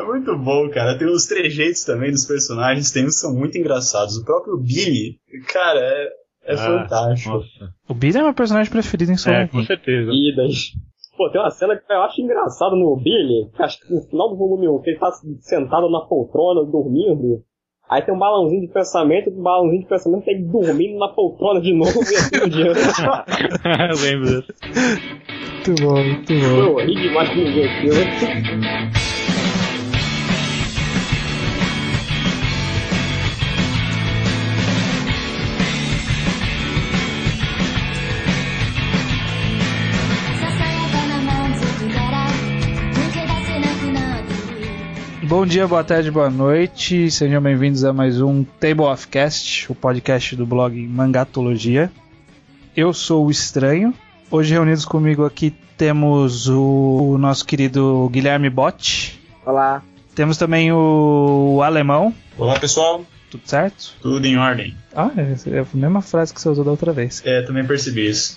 É muito bom, cara. Tem os trejeitos também dos personagens, tem uns que são muito engraçados. O próprio Billy, cara, é, é ah, fantástico. Nossa. O Billy é meu personagem preferido em Solo É, com certeza. E daí... Pô, tem uma cena que eu acho engraçado no Billy, que acho que no final do volume 1, que ele tá sentado na poltrona, dormindo. Aí tem um balãozinho de pensamento, um balãozinho de pensamento tem ele dormindo na poltrona de novo e assim por diante. eu lembro disso. Muito bom, muito bom. Foi horrível demais de Bom dia, boa tarde, boa noite. Sejam bem-vindos a mais um Table of Cast, o podcast do blog Mangatologia. Eu sou o Estranho. Hoje reunidos comigo aqui temos o, nosso querido Guilherme Bott. Olá. Temos também o Alemão. Olá, pessoal. Tudo certo? Tudo em ordem. Ah, é, é a mesma frase que você usou da outra vez. É, também percebi isso.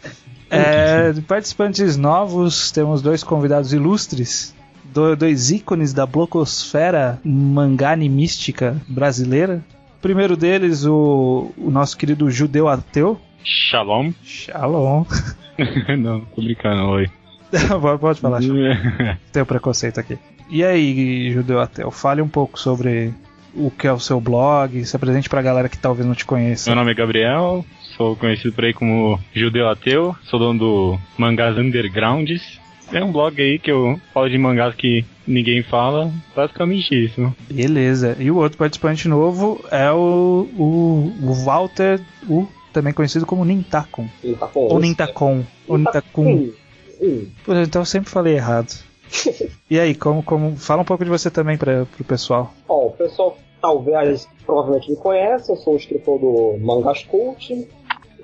é, participantes novos, temos dois convidados ilustres dois ícones da blocosfera mangá animística brasileira. O primeiro deles, o, o nosso querido judeu ateu. Shalom. Shalom. não, tô brincando, oi. Pode falar, Tem preconceito aqui. E aí, judeu ateu, fale um pouco sobre o que é o seu blog, se apresente pra galera que talvez não te conheça. Meu nome é Gabriel, sou conhecido por aí como judeu ateu, sou dono do Mangás Undergrounds, é um blog aí que eu falo de mangás que ninguém fala, basicamente isso. Beleza. E o outro participante novo é o, o, o Walter, o também conhecido como Nintakon. Nintakon. Ou Nintakon. Ou Nintakun. Por então eu sempre falei errado. e aí, como, como fala um pouco de você também para o pessoal. Bom, o pessoal talvez provavelmente me conhece, eu sou o escritor do Mangas Cult e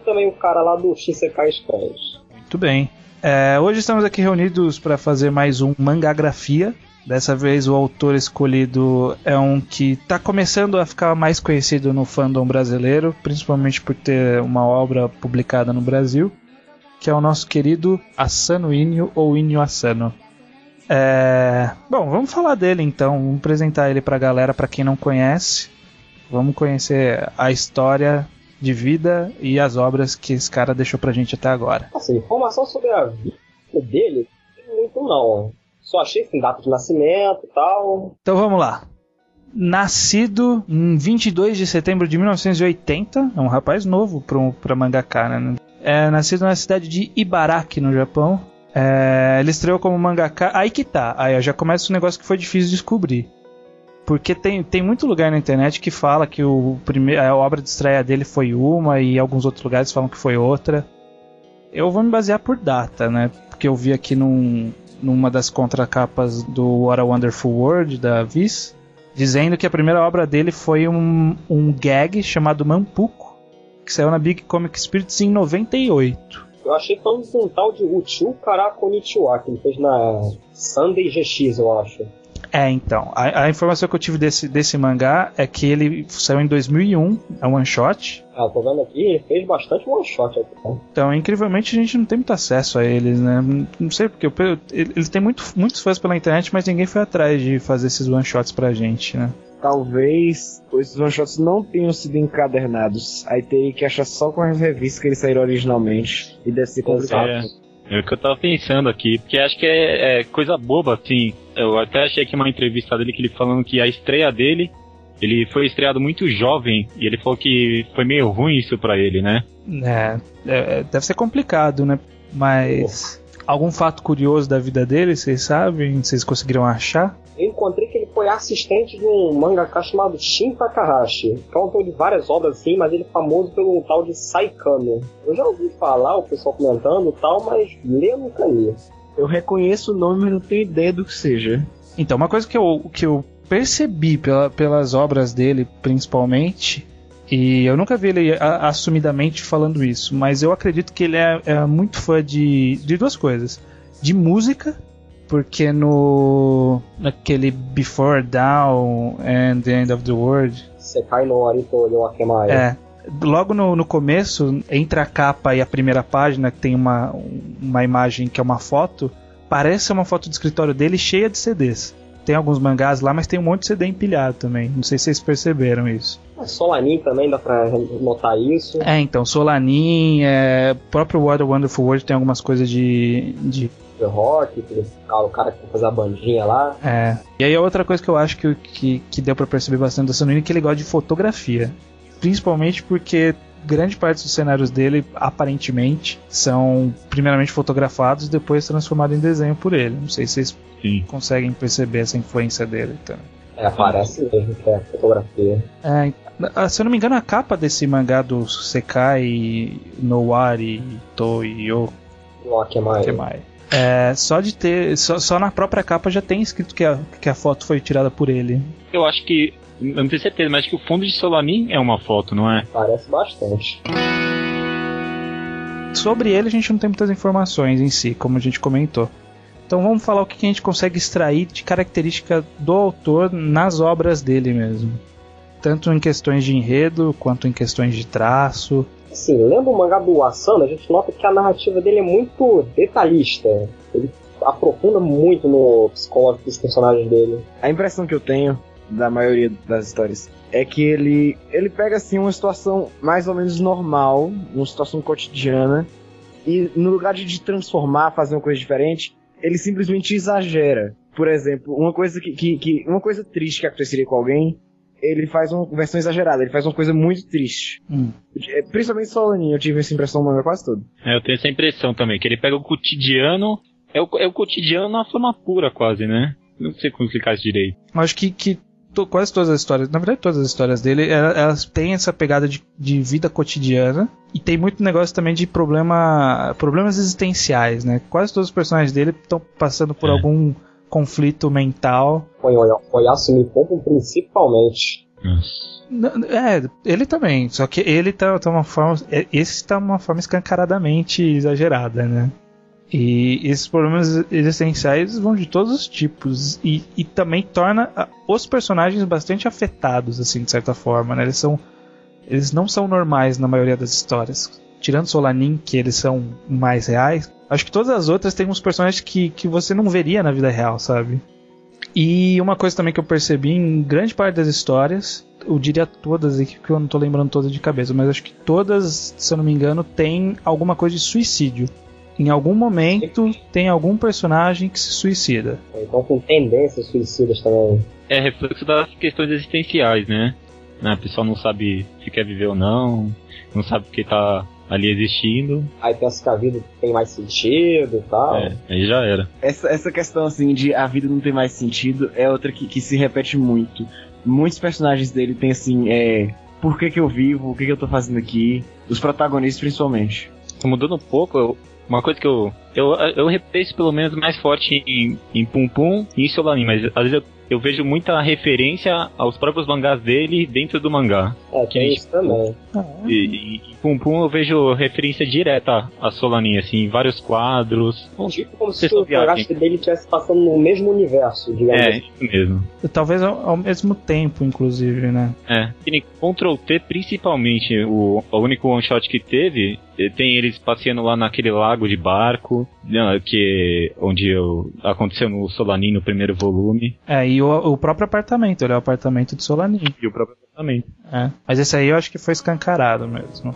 também o cara lá do Shisekai Scans. Muito bem. É, hoje estamos aqui reunidos para fazer mais um Mangagrafia. Dessa vez o autor escolhido é um que está começando a ficar mais conhecido no fandom brasileiro, principalmente por ter uma obra publicada no Brasil, que é o nosso querido Asano Inyo ou Inyo Asano. É... Bom, vamos falar dele então, vamos apresentar ele para a galera, para quem não conhece. Vamos conhecer a história de vida e as obras que esse cara deixou pra gente até agora. Assim, informação sobre a vida dele, muito não. Só achei assim, data de nascimento e tal. Então vamos lá. Nascido em 22 de setembro de 1980, é um rapaz novo para pra mangaka, né? É nascido na cidade de Ibaraki, no Japão. É, ele estreou como mangaka. Aí que tá, aí já começa um negócio que foi difícil de descobrir. Porque tem, tem muito lugar na internet que fala que o primeiro, a obra de estreia dele foi uma e alguns outros lugares falam que foi outra. Eu vou me basear por data, né? Porque eu vi aqui num, numa das contracapas do What a Wonderful World da Viz, dizendo que a primeira obra dele foi um, um gag chamado Mampuco, que saiu na Big Comic Spirits em 98. Eu achei falando de um tal de Uchu Karakonichiwa, que ele fez na Sunday GX, eu acho. É, então. A, a, informação que eu tive desse, desse mangá é que ele saiu em 2001, é um one shot. Ah, tô vendo aqui, ele fez bastante one shot aqui, tá? Então, incrivelmente, a gente não tem muito acesso a eles, né? Não sei porque. Ele, ele tem muito, muitos fãs pela internet, mas ninguém foi atrás de fazer esses one shots pra gente, né? Talvez esses one shots não tenham sido encadernados. Aí teria que achar só com as revistas que eles saíram originalmente. E deve ser complicado. É. É o que eu tava pensando aqui, porque acho que é, é, coisa boba, assim. Eu até achei aqui uma entrevista dele que ele falando que a estreia dele, ele foi estreado muito jovem e ele falou que foi meio ruim isso para ele, né? É, é, deve ser complicado, né? Mas algum fato curioso da vida dele, vocês sabem? Vocês conseguiram achar? Eu encontrei que ele foi assistente de um mangaka chamado Shin Takahashi, que é um autor de várias obras assim, mas ele é famoso pelo tal de Saikano. Eu já ouvi falar, o pessoal comentando e tal, mas ler nunca li. Eu reconheço o nome, mas não tenho ideia do que seja. Então, uma coisa que eu, que eu percebi pela, pelas obras dele, principalmente, e eu nunca vi ele a, assumidamente falando isso, mas eu acredito que ele é, é muito fã de, de duas coisas: de música porque no naquele Before Down and the End of the World você cai no Arito de Wakemaya. É. Logo no, no começo, entre a capa e a primeira página, que tem uma, uma imagem que é uma foto, parece uma foto do escritório dele cheia de CDs. tem alguns mangás lá, mas tem um monte de CD empilhado também. Não sei se vocês perceberam isso. Solanin também dá pra notar isso. É, então, Solanin, é, próprio What a Wonderful World tem algumas coisas de, de The Rock, o cara que faz a bandinha lá. É. E aí a outra coisa que eu acho que, que, que deu para perceber bastante da Sonini é que ele gosta de fotografia. Principalmente porque grande parte dos cenários dele, aparentemente, são primeiramente fotografados e depois transformados em desenho por ele. Não sei se vocês Sim. conseguem perceber essa influência dele também. É, parece mesmo que é fotografia. É, se eu não me engano, a capa desse mangá do Sekai Nowari Toyo Wakemai. É, só de ter. Só, só, na própria capa já tem escrito que a, que a foto foi tirada por ele. Eu acho que. Eu não tenho certeza, mas acho que o fundo de Solanin é uma foto, não é? Parece bastante. Sobre ele a gente não tem muitas informações em si, como a gente comentou. Então vamos falar o que a gente consegue extrair de característica do autor nas obras dele mesmo. Tanto em questões de enredo, quanto em questões de traço, assim, lendo o mangá do Asano, a gente nota que a narrativa dele é muito detalhista. Ele aprofunda muito no psicológico dos personagens dele. A impressão que eu tenho da maioria das histórias é que ele ele pega assim uma situação mais ou menos normal, uma situação cotidiana e no lugar de transformar, fazer uma coisa diferente, ele simplesmente exagera. Por exemplo, uma coisa que, que, que uma coisa triste que aconteceria com alguém, ele faz uma versão exagerada, ele faz uma coisa muito triste. Hum. É, principalmente Solaninho, eu tive essa impressão no manga quase todo. É, eu tenho essa impressão também, que ele pega o cotidiano, é o, é o cotidiano na forma pura quase, né? Não sei como explicar isso direito. Acho que, que to, quase todas as histórias, na verdade todas as histórias dele, elas, têm essa pegada de, de vida cotidiana e tem muito negócio também de problema, problemas existenciais, né? Quase todos os personagens dele estão passando por é. algum conflito mental. Foi me Pompom principalmente. É, ele também, só que ele tá, tá uma forma. É, esse tá uma forma escancaradamente exagerada, né? E esses problemas existenciais vão de todos os tipos e, e também torna os personagens bastante afetados, assim, de certa forma, né? Eles são. Eles não são normais na maioria das histórias. Tirando Solanin, que eles são mais reais, Acho que todas as outras têm uns personagens que, que você não veria na vida real, sabe? E uma coisa também que eu percebi em grande parte das histórias, eu diria todas aqui, que eu não tô lembrando todas de cabeça, mas acho que todas, se eu não me engano, tem alguma coisa de suicídio. Em algum momento tem algum personagem que se suicida. Então com tendências suicidas também. É reflexo das questões existenciais, né? A pessoa não sabe se quer viver ou não, não sabe porque tá ali existindo. Aí pensa que a vida tem mais sentido e tal. É, aí já era. Essa, essa questão assim de a vida não tem mais sentido é outra que, que se repete muito. Muitos personagens dele tem assim, é. Por que, que eu vivo? O que, que eu tô fazendo aqui? Os protagonistas principalmente. Mudando um pouco, eu, uma coisa que eu. Eu, eu repito pelo menos mais forte em, em Pum Pum e em Solanin, mas às vezes eu eu vejo muita referência aos próprios mangás dele dentro do mangá. É, que é isso também. E, e, e Pum Pum eu vejo referência direta a Solanin, assim, vários quadros. Tipo como se o mangá dele estivesse passando no mesmo universo, digamos É, isso mesmo. Talvez ao, ao, mesmo tempo, inclusive, né? É. E Ctrl T, principalmente, o, o único one shot que teve, tem eles passeando lá naquele lago de barco, né, que onde eu, aconteceu no Solanin no primeiro volume. É, e o, o próprio apartamento, ele é o apartamento de Solanin. E o próprio apartamento. É. Mas esse aí eu acho que foi escancarado mesmo.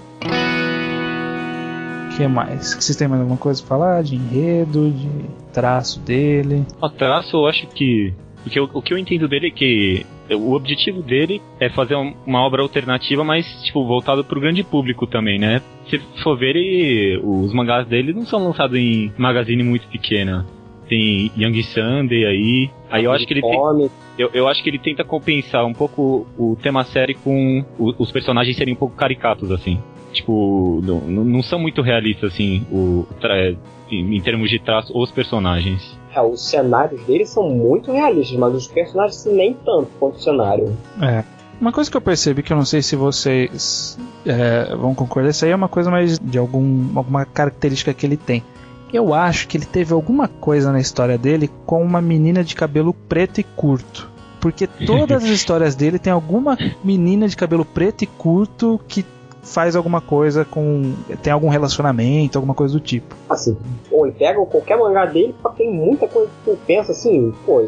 O que mais? Vocês têm mais alguma coisa pra falar? De enredo, de traço dele? O traço eu acho que. Porque o, o que eu entendo dele é que o objetivo dele é fazer uma obra alternativa, mas, tipo, voltado pro grande público também, né? Se for ver, ele, os mangás dele não são lançados em magazine muito pequena. Tem Young Sunday aí. Aí eu acho que ele tem, eu, eu acho que ele tenta compensar um pouco o tema série com o, os personagens serem um pouco caricatos, assim. Tipo, não, não são muito realistas, assim, o, em termos de traço, os personagens. É, os cenários deles são muito realistas, mas os personagens nem tanto quanto o cenário. É. Uma coisa que eu percebi que eu não sei se vocês é, vão concordar, isso aí é uma coisa mais de algum, alguma característica que ele tem. Eu acho que ele teve alguma coisa na história dele com uma menina de cabelo preto e curto. Porque todas as histórias dele tem alguma menina de cabelo preto e curto que faz alguma coisa com. tem algum relacionamento, alguma coisa do tipo. Assim, ou ele pega qualquer mangá dele, tem muita coisa que tu pensa assim, pô,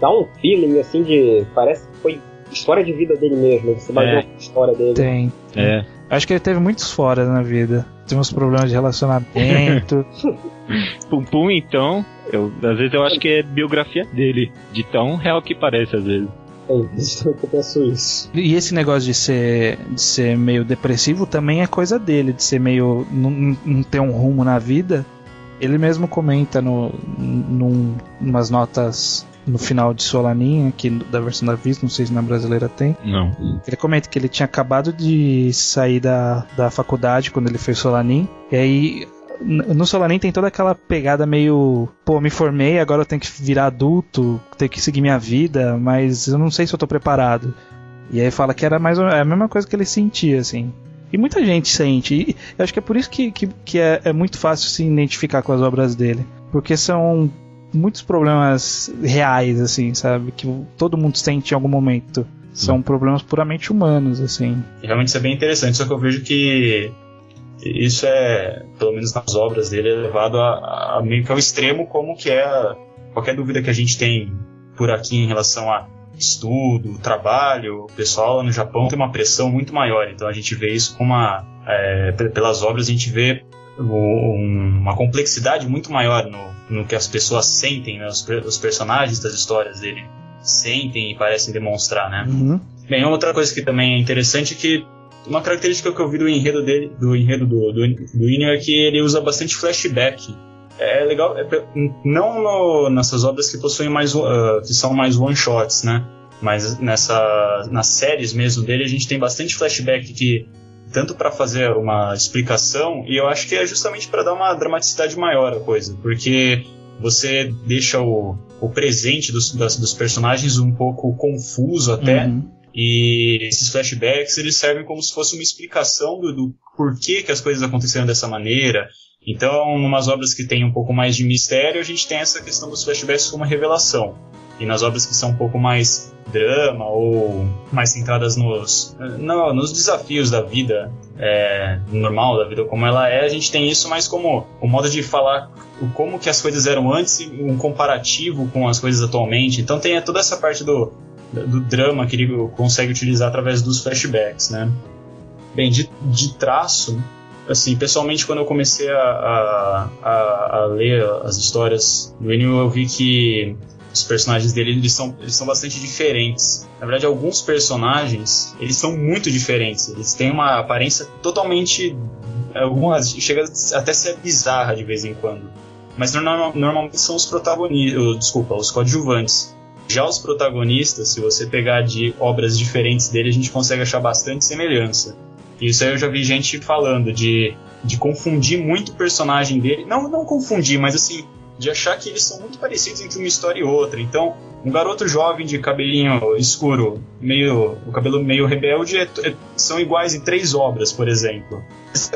dá um feeling assim de. Parece que foi história de vida dele mesmo. Você vai É. ver a história dele. Tem. É. Acho que ele teve muitos fora na vida. Tem uns problemas de relacionamento. Pum Pum, então, eu, às vezes eu acho que é biografia dele, de tão real que parece às vezes. Que eu penso isso. e esse negócio de ser, de ser meio depressivo também é coisa dele, de ser meio. não, não ter um rumo na vida. Ele mesmo comenta no, num, umas notas no final de Solanin, aqui da versão da Viz, não sei se na brasileira tem. Não. Ele comenta que ele tinha acabado de sair da, da faculdade quando ele fez Solanin. E aí, no Solanin tem toda aquela pegada meio. Pô, me formei, agora eu tenho que virar adulto, tenho que seguir minha vida, mas eu não sei se eu tô preparado. E aí fala que era mais é a mesma coisa que ele sentia, assim. E muita gente sente. E eu acho que é por isso que, que, que é, é muito fácil se identificar com as obras dele. Porque são muitos problemas reais, assim, sabe? Que todo mundo sente em algum momento. São problemas puramente humanos, assim. Realmente isso é bem interessante, só que eu vejo que isso é, pelo menos nas obras dele, é levado a, a meio que ao extremo como que é qualquer dúvida que a gente tem por aqui em relação a estudo, trabalho, o pessoal lá no Japão tem uma pressão muito maior, então a gente vê isso com uma, é, pe- pelas obras a gente vê um- uma complexidade muito maior no, no que as pessoas sentem, né, os, os personagens das histórias dele sentem e parecem demonstrar, né? Uhum. Bem, outra coisa que também é interessante é que uma característica que eu vi do enredo dele, do enredo do, do, do Inu é que ele usa bastante flashback. É legal, é não no- nessas obras que possuem mais, uh, que são mais one shots, né? Mas nessa, nas séries mesmo dele a gente tem bastante flashback que tanto para fazer uma explicação e eu acho que é justamente para dar uma dramaticidade maior à coisa, porque você deixa o, o presente dos, das- dos personagens um pouco confuso até. Uhum. E esses flashbacks eles servem como se fosse uma explicação do, do porquê que as coisas aconteceram dessa maneira. Então, umas obras que tem um pouco mais de mistério, a gente tem essa questão dos flashbacks como revelação. E nas obras que são um pouco mais drama ou mais centradas nos, no- nos desafios da vida é, normal, da vida como ela é, a gente tem isso mais como o modo de falar como que as coisas eram antes um comparativo com as coisas atualmente. Então tem toda essa parte do, do drama que ele consegue utilizar através dos flashbacks, né? Bem, de, de traço, assim, pessoalmente quando eu comecei a, a, a, a ler as histórias do Ennio, eu vi que os personagens dele eles são, eles são bastante diferentes. Na verdade, alguns personagens eles são muito diferentes. Eles têm uma aparência totalmente, algumas chega até a ser bizarra de vez em quando. Mas norma- normalmente são os protagonistas, desculpa, os coadjuvantes. Já os protagonistas, se você pegar de obras diferentes dele, a gente consegue achar bastante semelhança. Isso aí eu já vi gente falando de, de confundir muito o personagem dele. Não, não confundir, mas assim, de achar que eles são muito parecidos entre uma história e outra. Então, um garoto jovem de cabelinho escuro, meio, o cabelo meio rebelde, é- é- são iguais em três obras, por exemplo.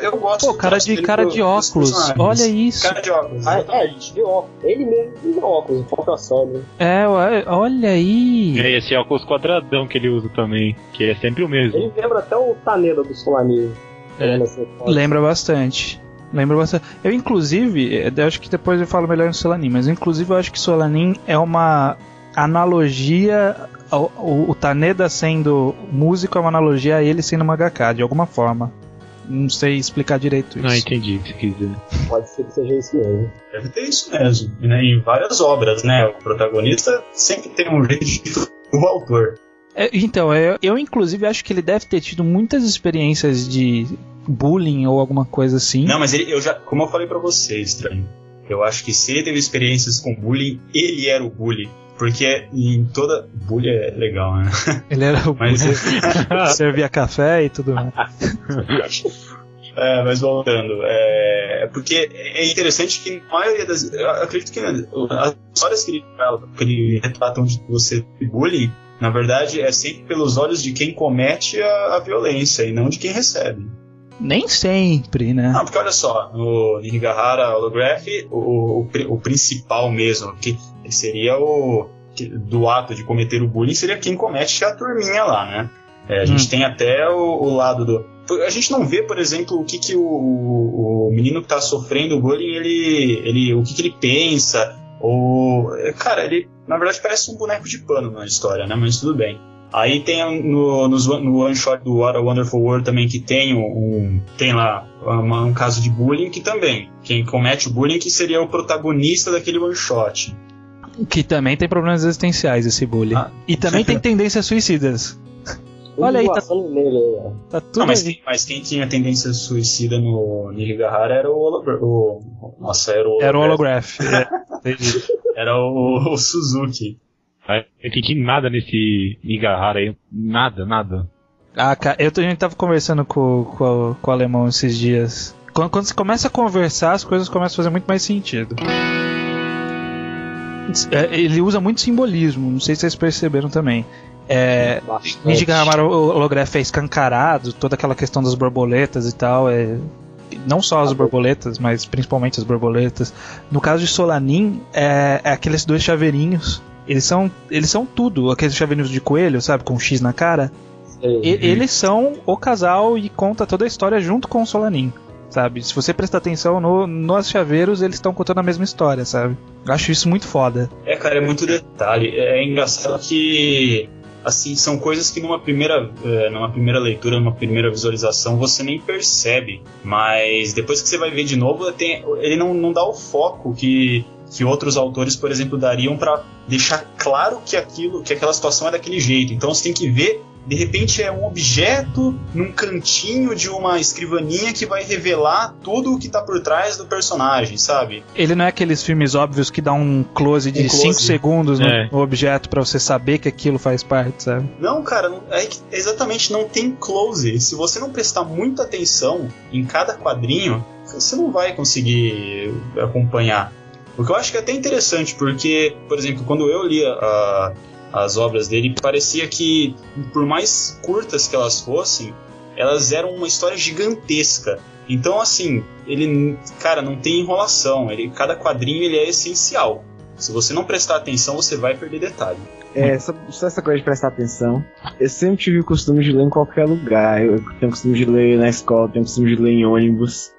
Eu gosto Pô, cara de, cara de óculos. Olha isso. Cara de óculos, Ah, é, de óculos. Ele mesmo de óculos, falta só, né? É, olha aí. É esse óculos quadradão que ele usa também, que é sempre o mesmo. Ele lembra até o Taneda do Solaninho. É. Lembra bastante. Lembra bastante. Eu, inclusive, eh, eu acho que depois eu falo melhor no Solanin, mas inclusive eu acho que Solanin é uma analogia. ao- O, o Taneda sendo músico é uma analogia a ele sendo mangaka, de alguma forma. Não sei explicar direito isso. Ah, entendi o que você quis dizer. Pode ser que seja isso mesmo. Deve ter isso mesmo. Né, em várias obras, né? O protagonista sempre tem um jeito de do autor. É, então, eu, eu inclusive acho que ele deve ter tido muitas experiências de bullying ou alguma coisa assim. Não, mas ele, eu já, como eu falei pra você, estranho. Eu acho que se ele teve experiências com bullying, ele era o bully. Porque em toda. Bullying é legal, né? Ele era o Mas, servia café e tudo mais. é, mas voltando. É, porque é interessante que a maioria das. Eu acredito que as histórias que ele, fala, que ele retratam de você bullying, na verdade, é sempre pelos olhos de quem comete a, a violência e não de quem recebe. Nem sempre, né? Não, porque olha só, no Nihigahara Holograph, o, o, o principal mesmo, que seria o. que- do ato de cometer o bullying, seria quem comete a turminha lá, né? É, a gente Hum. tem até o, o lado do. A gente não vê, por exemplo, o que, que o, o, o menino que está sofrendo o bullying, ele, ele, o que, que ele pensa, ou é, cara, ele na verdade parece um boneco de pano na história, né? Mas tudo bem. Aí tem no, no, no one shot do What a Wonderful World também que tem um, tem lá uma, um caso de bullying que também quem comete o bullying que seria o protagonista daquele one shot. Que também tem problemas existenciais esse bullying. Ah. E também tem tendências suicidas. Olha aí, tá, nele, tá tudo Não, mas, quem, mas, quem tinha tendência suicida no Nirigahara era o, o Nossa, era o Era o Holograph. é, era o, o Suzuki. Eu entendi nada nesse Nigahara aí. Nada, nada. Ah, cara, eu, a gente tava conversando com, com, com o alemão esses dias. Quando, quando você começa a conversar, as coisas começam a fazer muito mais sentido. É, ele usa muito simbolismo, não sei se vocês perceberam também. É, Nijigahara Holograph é escancarado, toda aquela questão das borboletas e tal. É, não só as borboletas, mas principalmente as borboletas. No caso de Solanin, é, é aqueles dois chaveirinhos. Eles são, eles são tudo, aqueles chaveirinhos de coelho, sabe, com um X na cara. E, eles são o casal e conta toda a história junto com o Solanin, sabe? Se você prestar atenção no, nos chaveiros, eles estão contando a mesma história, sabe? Eu acho isso muito foda. É, cara, é muito detalhe. É engraçado que assim, são coisas que numa primeira, uh, numa primeira leitura, numa primeira visualização, você nem percebe. Mas depois que você vai ver de novo, tem, ele não, não dá o foco que, que outros autores, por exemplo, dariam para deixar claro que aquilo, que aquela situação é daquele jeito. Então você tem que ver de repente é um objeto num cantinho de uma escrivaninha que vai revelar tudo o que tá por trás do personagem, sabe? Ele não é aqueles filmes óbvios que dá um close de 5 um segundos é. no, objeto para você saber que aquilo faz parte, sabe? Não, cara, é que exatamente não tem close. Se você não prestar muita atenção em cada quadrinho, você não vai conseguir acompanhar. O que eu acho que é até interessante, porque, por exemplo, quando eu li a, as obras dele, parecia que, por mais curtas que elas fossem, elas eram uma história gigantesca. Então, assim, ele, cara, não tem enrolação. Ele, cada quadrinho ele é essencial. Se você não prestar atenção, você vai perder detalhe. É, só, só essa coisa de prestar atenção. Eu sempre tive o costume de ler em qualquer lugar. Eu tenho o costume de ler na escola, tenho o costume de ler em ônibus.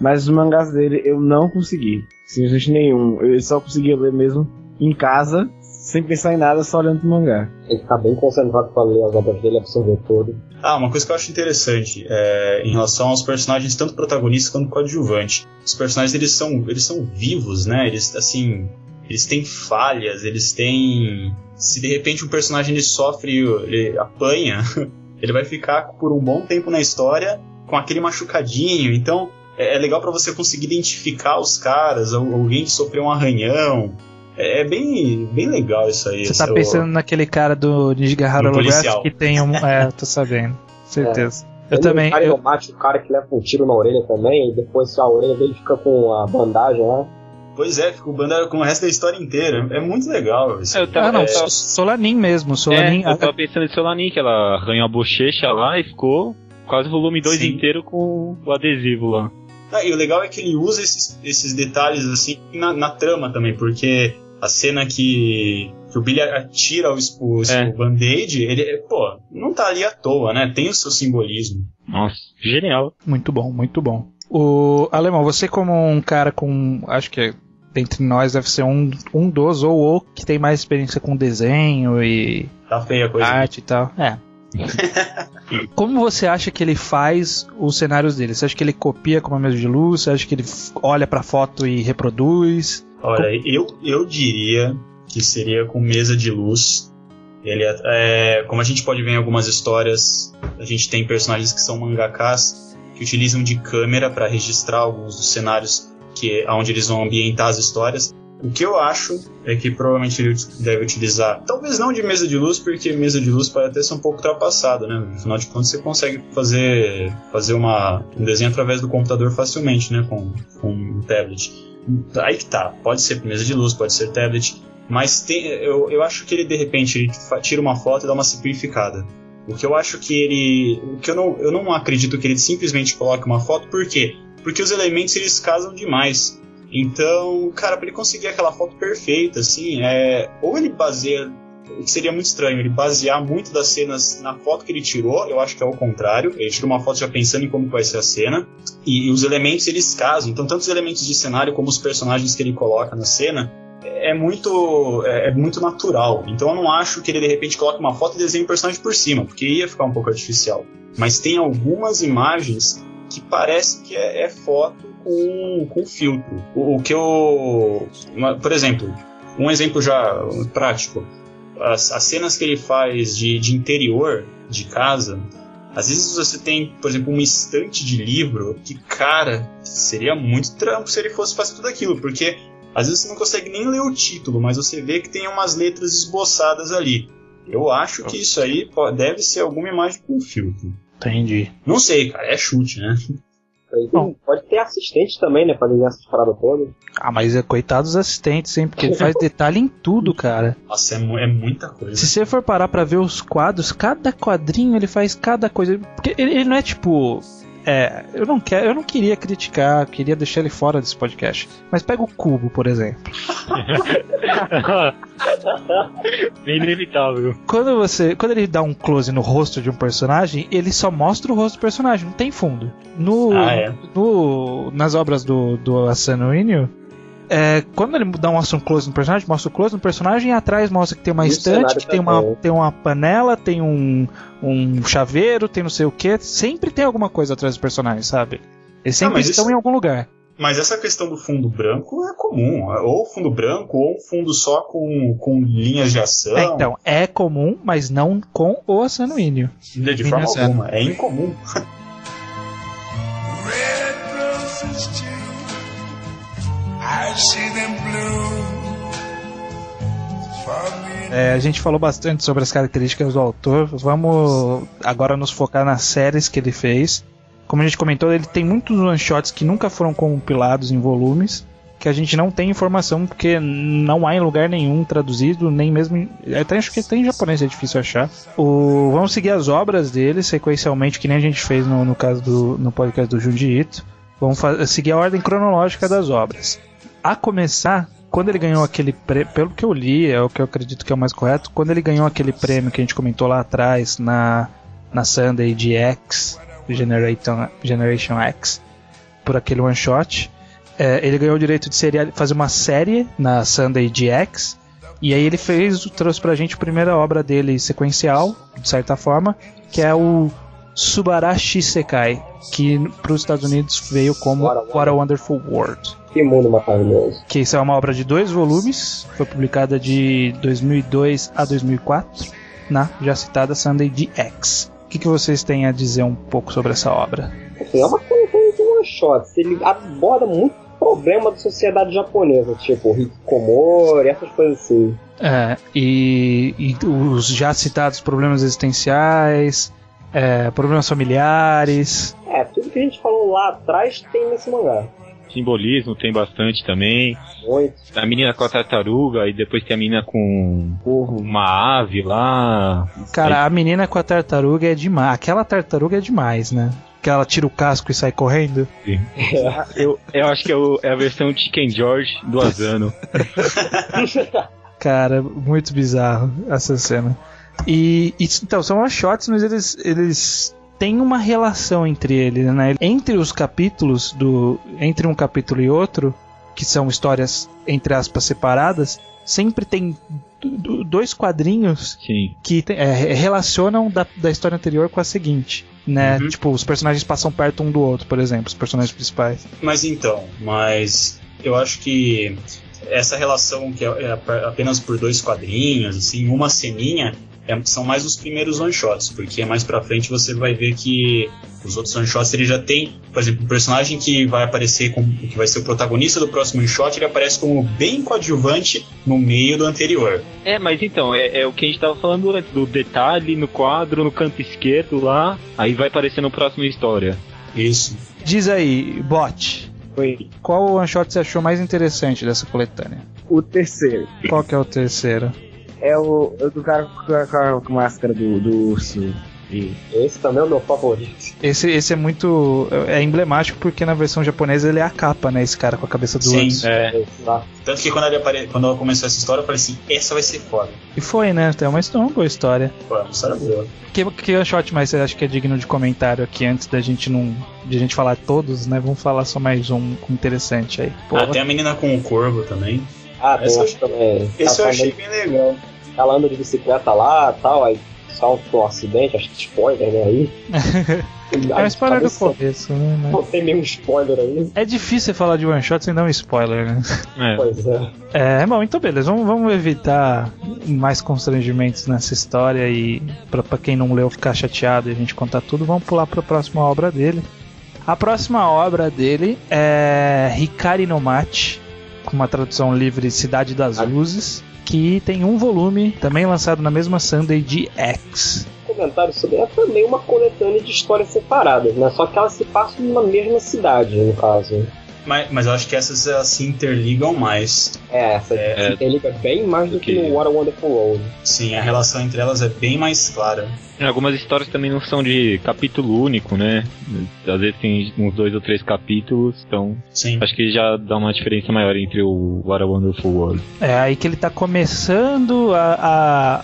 Mas os mangás dele eu não consegui. Simplesmente nenhum. Eu só conseguia ler mesmo em casa, sem pensar em nada, só olhando pro mangá. Ele ficar bem concentrado pra ler as obras dele, absorver tudo. Ah, uma coisa que eu acho interessante é, em relação aos personagens, tanto protagonistas quanto coadjuvantes. Os personagens eles são, eles são vivos, né? Eles assim, eles têm falhas, eles têm. Se de repente um personagem ele sofre, ele apanha, ele vai ficar por um bom tempo na história com aquele machucadinho. Então é, é legal para você conseguir identificar os caras, alguém que sofreu um arranhão, é, é bem, bem legal isso aí. Você tá pensando o... naquele cara do Desgarrar Holograph que tem um. É, tô sabendo. Certeza. É. Eu também. O cara eu... mate o cara que leva um tiro na orelha também, e depois a orelha dele fica com a bandagem lá. Pois é, fica o bandagem com o resto da história inteira. É muito legal isso. Eu tava, ah, não, é... Solanin mesmo. Solanin. É, eu tava pensando em Solanin, que ela arranhou a bochecha lá e ficou quase o volume 2 inteiro com o adesivo lá. Ah, e o legal é que ele usa esses, esses detalhes assim na, na trama também, porque a cena que, que o Billy atira o, o, é. o band-aid, ele, pô, não tá ali à toa, né? Tem o seu simbolismo. Nossa, genial. Muito bom, muito bom. O Alemão, você como um cara com, acho que entre nós deve ser um, um dos ou o que tem mais experiência com desenho e tá feia a coisa arte e tal. É. Como você acha que ele faz os cenários dele? Você acha que ele copia com uma mesa de luz? Você acha que ele olha pra foto e reproduz? Olha, eu, eu diria que seria com mesa de luz. Ele é, como a gente pode ver em algumas histórias, a gente tem personagens que são mangakas que utilizam de câmera para registrar alguns dos cenários que onde eles vão ambientar as histórias. O que eu acho é que provavelmente ele deve utilizar, talvez não de mesa de luz, porque mesa de luz pode até ser um pouco ultrapassada, né? Afinal de contas, você consegue fazer, fazer uma, um desenho através do computador facilmente, né? Com, com um tablet. Aí que tá, pode ser mesa de luz, pode ser tablet, mas tem, eu, eu acho que ele de repente ele tira uma foto e dá uma simplificada. O que eu acho que ele. O que eu não, eu não acredito que ele simplesmente coloque uma foto, por quê? Porque os elementos eles casam demais. Então, cara, para ele conseguir aquela foto perfeita, assim, é, ou ele baseia seria muito estranho, ele basear muito das cenas na foto que ele tirou, eu acho que é o contrário. Ele tirou uma foto já pensando em como vai ser a cena. E, e os elementos eles casam. Então, tanto os elementos de cenário como os personagens que ele coloca na cena é, muito é, é muito natural. Então eu não acho que ele de repente coloque uma foto e desenhe o personagem por cima, porque ia ficar um pouco artificial. Mas tem algumas imagens que parece que é, é foto com, com filtro. O, o que eu. uma- por exemplo, um exemplo já prático. As, as cenas que ele faz de, de interior de casa, às vezes você tem, por exemplo, um estante de livro que, cara, seria muito trampo se ele fosse fazer tudo aquilo, porque às vezes você não consegue nem ler o título, mas você vê que tem umas letras esboçadas ali. Eu acho que isso aí deve ser alguma imagem com filtro. Entendi. Não sei, cara, é chute, né? Bom. Pode ter assistente também, né? Pra desenhar essas paradas todas. Ah, mas é coitado dos assistentes, hein? Porque ele faz detalhe em tudo, cara. Nossa, é, é muita coisa. Se você for parar pra ver os quadros, cada quadrinho ele faz cada coisa. Porque ele, ele não é tipo. É, eu não quero, eu não queria criticar, queria deixar ele fora desse podcast. Mas pega o cubo, por exemplo. Inevitável. Quando você, quando ele dá um close no rosto de um personagem, ele só mostra o rosto do personagem, não tem fundo. No, Ah, é? no nas obras do do Asano Inyo, é, quando ele dá um, mostra um close no personagem, mostra o close no personagem e atrás mostra que tem uma No estante, que tem uma, tem uma panela, tem um, um chaveiro, tem não sei o que. Sempre tem alguma coisa atrás do personagem, sabe? Eles sempre estão isso- em algum lugar. Mas essa questão do fundo branco é comum. Ou fundo branco, ou um fundo só com, com linhas de ação. É, então, é comum, mas não com o Inyo. de de forma Linhas- alguma. É incomum. Red É, a gente falou bastante sobre as características do autor. Vamos agora nos focar nas séries que ele fez. Como a gente comentou, ele tem muitos one-shots que nunca foram compilados em volumes, que a gente não tem informação porque não há em lugar nenhum traduzido, nem mesmo. Até acho que até em japonês é difícil achar. O, vamos seguir as obras dele sequencialmente, que nem a gente fez no, no caso do no podcast do Junji Ito. Vamos seguir a ordem cronológica das obras. A começar, quando ele ganhou aquele prêmio, pelo que eu li, é o que eu acredito que é o mais correto, quando ele ganhou aquele prêmio que a gente comentou lá atrás na, na Sunday de X, Generation, Generation X, por aquele one shot, é, ele ganhou o direito de fazer uma série na Sunday de X, e aí ele fez, trouxe pra gente a primeira obra dele sequencial, de certa forma, que é o Subarashi Sekai, que para os Estados Unidos veio como What a What a Wonderful World Que mundo maravilhoso. que isso é uma obra de dois volumes, foi publicada de 2002 a 2004 na já citada Sunday DX. O que, que vocês têm a dizer um pouco sobre essa obra? Assim, é uma coletânea de one shots. Ele aborda muito problema da sociedade japonesa, tipo Hikikomori, essas coisas assim. É, e, e os já citados problemas existenciais, é, problemas familiares. É, tudo que a gente falou lá atrás tem nesse mangá. Simbolismo tem bastante também. Muito. A menina com a tartaruga, e depois tem a menina com uma ave lá. Cara, a menina com a tartaruga é demais. Aquela tartaruga é demais, né? Que ela tira o casco e sai correndo. Eu, eu acho que é, o- é a versão Chicken George do Asano. Cara, muito bizarro essa cena. E, e, então, são one shots, mas eles, eles têm uma relação entre eles, né? Entre os capítulos do. Entre um capítulo e outro, que são histórias, entre aspas, separadas, sempre tem do- do- dois quadrinhos Sim. que te- é, relacionam da, da história anterior com a seguinte. Né? Uhum. Tipo, os personagens passam perto um do outro, por exemplo, os personagens principais. Mas então, mas eu acho que essa relação que é é apenas por dois quadrinhos, assim, uma ceninha, é- são mais os primeiros one shots, porque mais pra frente você vai ver que os outros one shots ele já tem, por exemplo, o personagem que vai aparecer como que vai ser o protagonista do próximo one shot, ele aparece como bem coadjuvante no meio do anterior. É, mas então, é, é o que a gente tava falando antes, do detalhe no quadro, no canto esquerdo lá, aí vai aparecer no próximo história. Isso. Diz aí, bot. Foi Qual one shot você achou mais interessante dessa coletânea? o terceiro. Qual que é o terceiro? É o, é o do cara com a, máscara do, do urso. E Esse também é o meu favorito. Esse, esse é muito. É emblemático porque na versão japonesa ele é a capa, né? Esse cara com a cabeça do Sim. urso. É. Tanto que quando, ele apare... quando ela começou essa história, eu falei assim, essa vai ser foda. E foi, né? Tem uma, uma boa história. É uma história boa. Que, que shot mais você acha que é digno de comentário aqui antes da gente não. De a gente falar todos, né? Vamos falar só mais um interessante aí. Pô, Ah, tem a menina com o corvo também. Ah, tem essa também. Esse eu achei bem legal. Ela anda de bicicleta lá e tal, aí sofre um acidente, acho que spoiler, né? Aí. É um spoiler do começo, né? mas- Não tem nenhum spoiler aí. É difícil falar de one shot sem dar um spoiler, né? É. Pois é. É, bom, então beleza, vamos, vamos evitar mais constrangimentos nessa história e pra, pra quem não leu ficar chateado e a gente contar tudo, vamos pular pra próxima obra dele. A próxima obra dele é Hikari no Machi, com uma tradução livre Cidade das Luzes, que tem um volume, também lançado na mesma Sunday de X. comentário sobre ela também uma coletânea de histórias separadas, né? Só que elas se passam na mesma cidade, no caso. Mas, mas eu acho que essas elas se interligam mais. É, essa É. se interliga bem mais do que Ok. no What a Wonderful World. Sim, a relação entre elas é bem mais clara. Algumas histórias também não são de capítulo único, né? Às vezes tem uns dois ou três capítulos, então Sim. acho que já dá uma diferença maior entre o What a Wonderful World. É aí que ele tá começando a,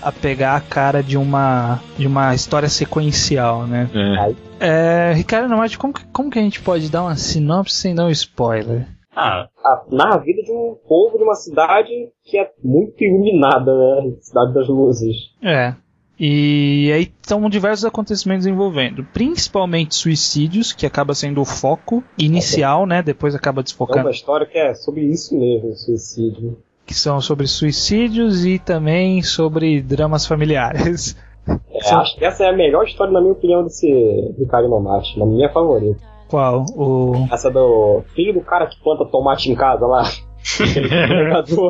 a, a pegar a cara de uma, de uma história sequencial, né? É. É, Ricardo Nomad, como, que- como que a gente pode dar uma sinopse sem dar um spoiler? Ah, A, narra a vida de um povo de uma cidade que é muito iluminada, né? Cidade das Luzes. É. E aí são diversos acontecimentos envolvendo, principalmente suicídios, que acaba sendo o foco inicial, né? Depois acaba É desfocando, uma história que é sobre isso mesmo, suicídio. que são sobre suicídios e também sobre dramas familiares. É, acho que essa é a melhor história, na minha opinião, desse Ricardo Nomate, na minha favorita. Qual? O. Essa do filho do cara que planta tomate em casa lá.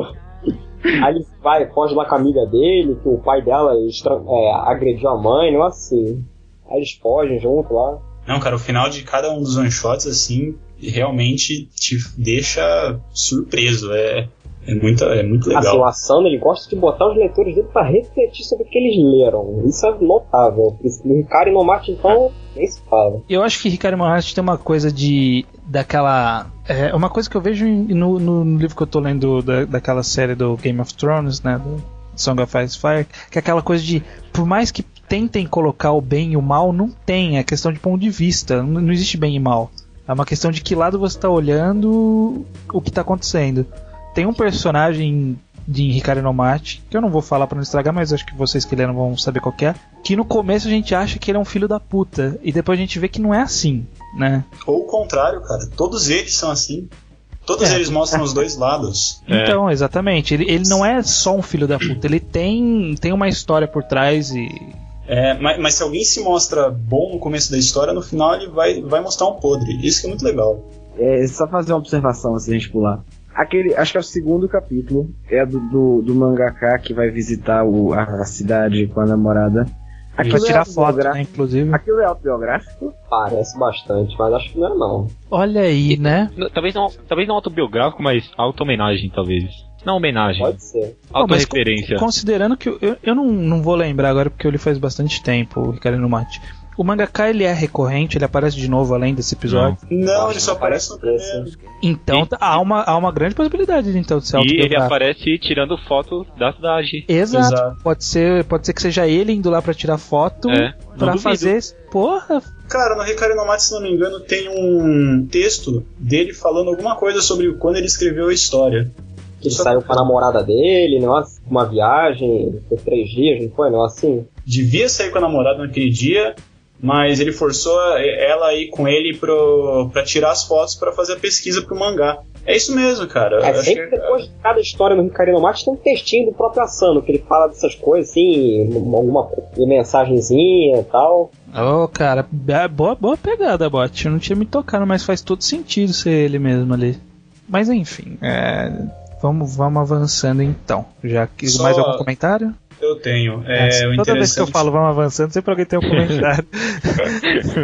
Aí ele vai, foge lá com a amiga dele, que o pai dela estra- é, agrediu a mãe, não assim. Aí eles fogem junto lá. não, cara, o final de cada um dos one shots, assim, realmente te deixa surpreso. É, é, muito, é muito Assim, legal. o Asano ele gosta de botar os leitores dele pra refletir sobre o que eles leram. Isso é notável. O Ricardo Nomate, então, nem se fala. Eu acho que Ricardo Moraes tem uma coisa de. daquela. É, uma coisa que eu vejo em- no, no livro que eu tô lendo da, daquela série do Game of Thrones, né? Do Song of Ice and Fire, que é aquela coisa de. Por mais que tentem colocar o bem e o mal, não tem. É questão de ponto de vista. Não, não existe bem e mal. É uma questão de que lado você tá olhando o que tá acontecendo. Tem um personagem de Ricardo Nomate, que eu não vou falar pra não estragar, mas acho que vocês que leram vão saber qual que é. Que no começo a gente acha que ele é um filho da puta, e depois a gente vê que não é assim, né? Ou o contrário, cara. Todos eles são assim. Todos É. eles mostram os dois lados. É. Então, exatamente. Ele, ele não é só um filho da puta, ele tem, tem uma história por trás e. É, mas, mas se alguém se mostra bom no começo da história, no final ele vai, vai mostrar um podre. Isso que é muito legal. É, só fazer uma observação antes da gente pular. Aquele, acho que é o segundo capítulo, é do, do, do mangaka que vai visitar o, a, a cidade com a namorada. Pra Aquilo é tirar foto, autobiográfico? né, inclusive. Aquilo é autobiográfico? Parece bastante, mas acho que não é não. Olha aí, né? N- Talvez não, talvez não autobiográfico, mas auto-homenagem, talvez. Não homenagem, Pode ser. Pô, mas auto-referência. Considerando que eu, eu, eu não, não vou lembrar agora porque eu li faz bastante tempo, o Ricardo Nomate. O mangaka ele é recorrente, ele aparece de novo além desse episódio. Não, ele só aparece no primeiro. Então tá- há, uma, há uma grande possibilidade de então de ser E ele aparece tirando foto da cidade. Exato. Exato. Pode ser, pode ser que seja ele indo lá pra tirar foto É, duvido. fazer. Porra, Cara, no Ricardo Nomate, se não me engano, tem um texto dele falando alguma coisa sobre quando ele escreveu a história. Que ele saiu com a namorada dele, negócio, uma viagem, foi três dias, não foi? Não assim? Devia sair com a namorada naquele dia, mas ele forçou ela a ir com ele pro, pra tirar as fotos pra fazer a pesquisa pro mangá. É isso mesmo, cara. É, sempre que- depois de cada história no Ricardo Mate tem um textinho do próprio Asano, que ele fala dessas coisas, assim, alguma mensagenzinha e tal. Ô, cara, é boa, boa pegada, bot. Eu não tinha me tocado, mas faz todo sentido ser ele mesmo ali. Mas enfim, é, vamos, vamos avançando então. Já que Só- mais algum comentário? Eu tenho. É, o Toda vez que eu interessante- falo vamos avançando, sempre alguém tem um comentário.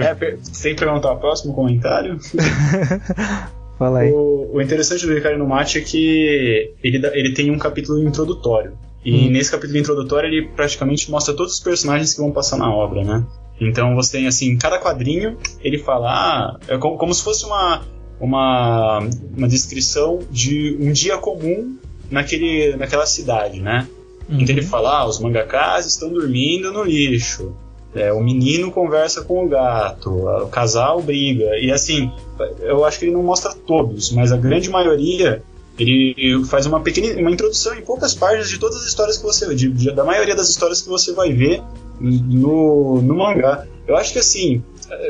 É, sem perguntar o próximo comentário. Fala aí. O, o interessante do Ricardo Mate é que ele, ele tem um capítulo introdutório. E Hum. nesse capítulo introdutório ele praticamente mostra todos os personagens que vão passar na obra, né? Então você tem assim, cada quadrinho ele fala, ah, é como, como se fosse uma, uma, uma descrição de um dia comum naquele, naquela cidade, né? Uhum. Então ele fala, ah, os mangakas estão dormindo no lixo. É, o menino conversa com o gato, o casal briga. E assim, eu acho que ele não mostra todos, mas a grande maioria ele faz uma pequena uma introdução em poucas páginas de todas as histórias que você de, de, da maioria das histórias que você vai ver no, no mangá. Eu acho que assim,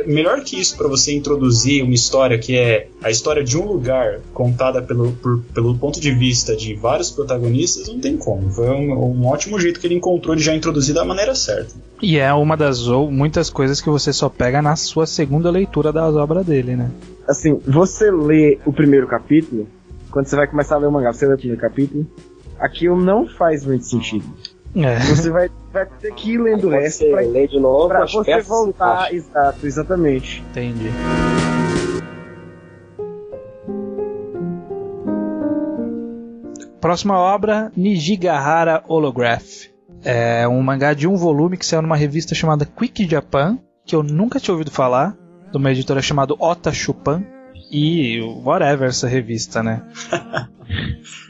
melhor que isso para você introduzir uma história que é a história de um lugar contada pelo, por, pelo ponto de vista de vários protagonistas, não tem como. Foi um, um, ótimo jeito que ele encontrou de já introduzir da maneira certa. E é uma das ou muitas coisas que você só pega na sua segunda leitura das obras dele, né? Assim, você lê o primeiro capítulo, quando você vai começar a ler o mangá, você lê o primeiro capítulo, aquilo não faz muito sentido. É. Você vai, vai ter que ir lendo o resto pra, ler de novo, pra você voltar. Exato, exatamente. Entendi. Próxima obra, Nijigahara Holograph. É um mangá de um volume que saiu numa revista chamada Quick Japan, que eu nunca tinha ouvido falar, de uma editora chamada Ota Chupan. E whatever essa revista, né?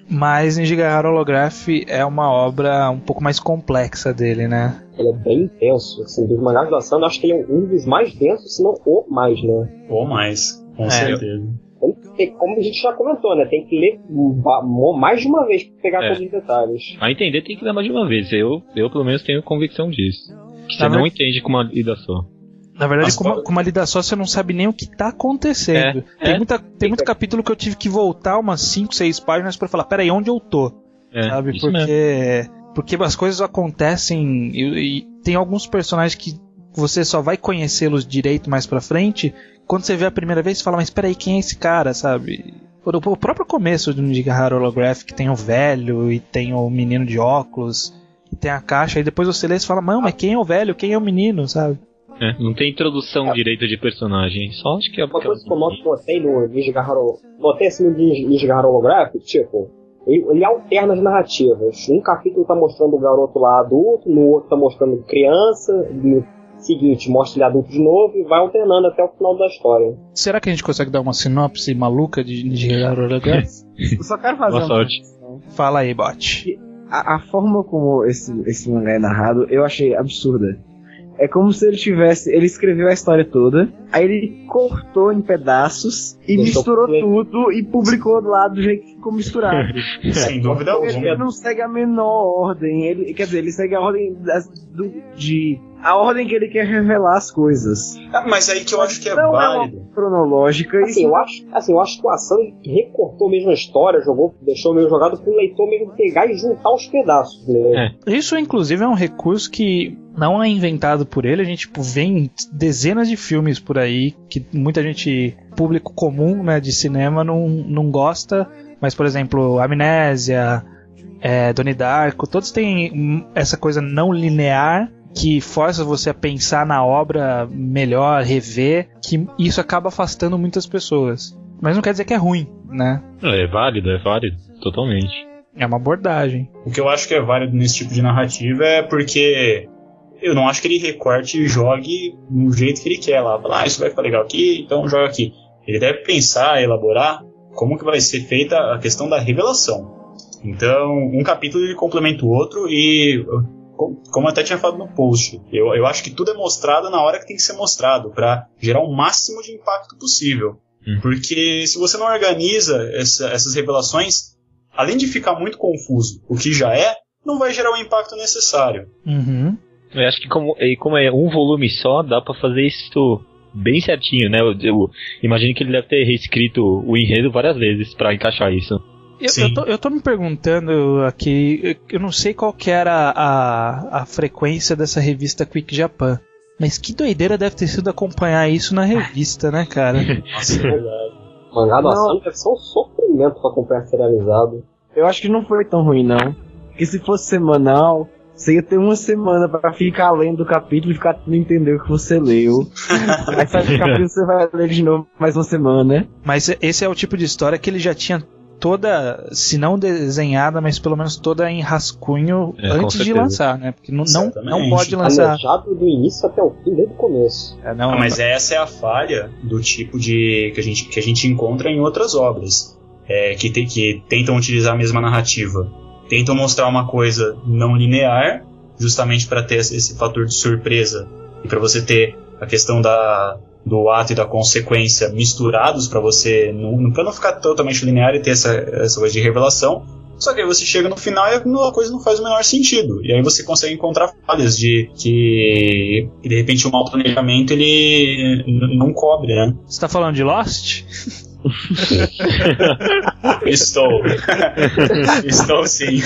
Mas Nijigahara Holograph é uma obra um pouco mais complexa dele, né? Ele é bem intenso. Assim, dos mangás do Asano, acho que ele é um dos mais densos, se não o mais, né? Ou mais, com é. certeza. como a gente já comentou, né? Tem que ler mais de uma vez pra pegar é. todos os detalhes. A entender tem que ler mais de uma vez. Eu, eu pelo menos, tenho convicção disso. Que você não entende com uma lida só. Na verdade, com uma, com uma, lida só, você não sabe nem o que tá acontecendo. É, tem, é. Muita, tem muito capítulo que eu tive que voltar umas 5, 6 páginas para falar, peraí, onde eu tô? É, sabe? Porque, mesmo. porque as coisas acontecem e, e, tem alguns personagens que você só vai conhecê-los direito mais pra frente. Quando você vê a primeira vez, você fala, mas peraí, quem é esse cara, sabe? O, próprio começo do Nigahara Holograph, que tem o velho e tem o menino de óculos e tem a caixa, e depois você lê e fala, mano, mas quem é o velho, quem é o menino, sabe? É, não tem introdução é. direita de personagem, só acho que é Uma coisa que eu noto botei no Nijigahara botei assim no Nijigahara Holograph, tipo, ele, ele, alterna as narrativas. Um capítulo tá mostrando o garoto lá adulto, no outro tá mostrando criança, no seguinte mostra ele adulto de novo e vai alternando até o final da história. Será que a gente consegue dar uma sinopse maluca de Nijigahara Holograph? eu só quero fazer Boa uma sorte. Fala aí, bot. A, a, forma como esse, esse mangá é narrado, eu achei absurda. É como se ele tivesse. Ele escreveu a história toda, aí ele cortou em pedaços e Deixou misturou tudo e publicou lá do jeito que ficou misturado. Sem dúvida alguma. Ele não segue a menor ordem. Ele, quer dizer, ele segue a ordem das, do, de a ordem que ele quer revelar as coisas. Ah, mas aí que eu acho que é não válido. É uma cronológica. Assim, eu acho, assim, eu acho que o Asano recortou mesmo a história, jogou, deixou meio jogado pro leitor mesmo pegar e juntar os pedaços. Né? É. Isso, inclusive, é um recurso que não é inventado por ele. A gente tipo, vê dezenas de filmes por aí que muita gente, público comum né, de cinema, não, não gosta. Mas, por exemplo, Amnésia, é, Donnie Darko, todos têm essa coisa não linear que força você a pensar na obra melhor, rever, que isso acaba afastando muitas pessoas. Mas não quer dizer que é ruim, né? É válido, é válido, totalmente. É uma abordagem. O que eu acho que é válido nesse tipo de narrativa é porque eu não acho que ele recorte e jogue no jeito que ele quer lá. Falar, ah, isso vai ficar legal aqui, então joga aqui. Ele deve pensar, elaborar como que vai ser feita a questão da revelação. Então, um capítulo ele complementa o outro e como até tinha falado no post, eu, eu acho que tudo é mostrado na hora que tem que ser mostrado, para gerar o máximo de impacto possível. Hum. Porque se você não organiza essa, essas revelações, além de ficar muito confuso, o que já é, não vai gerar o impacto necessário. Uhum. Eu acho que como, como é um volume só, dá para fazer isso bem certinho, né? Eu, eu, imagino que ele deve ter reescrito o enredo várias vezes para encaixar isso. Eu, eu, tô, eu, tô, me perguntando aqui, eu não sei qual que era a, a frequência dessa revista Quick Japan, mas que doideira deve ter sido acompanhar isso na revista, né, cara? Nossa, é verdade. Mangá do Asano deve ser um sofrimento pra acompanhar serializado. Eu acho que não foi tão ruim, não. Porque se fosse semanal, você ia ter uma semana para ficar lendo o capítulo e ficar tentando entender o que você leu. Aí sai o capítulo você vai ler de novo mais uma semana. Mas esse é o tipo de história que ele já tinha toda, se não desenhada, mas pelo menos toda em rascunho é, antes de lançar, né? Porque não, não, não pode lançar. Planejado do início até o fim, desde o começo. É, não, ah, mas essa é a falha do tipo de que a gente, que a gente encontra em outras obras. É, que, te, que tentam utilizar a mesma narrativa. Tentam mostrar uma coisa não linear, justamente para ter esse, fator de surpresa e para você ter a questão da, do ato e da consequência misturados para você não, pra não ficar totalmente linear e ter essa, essa coisa de revelação. Só que aí você chega no final e a coisa não faz o menor sentido. E aí você consegue encontrar falhas de que de repente o mau planejamento ele não cobre, né? Você tá falando de Lost? Estou. Estou sim.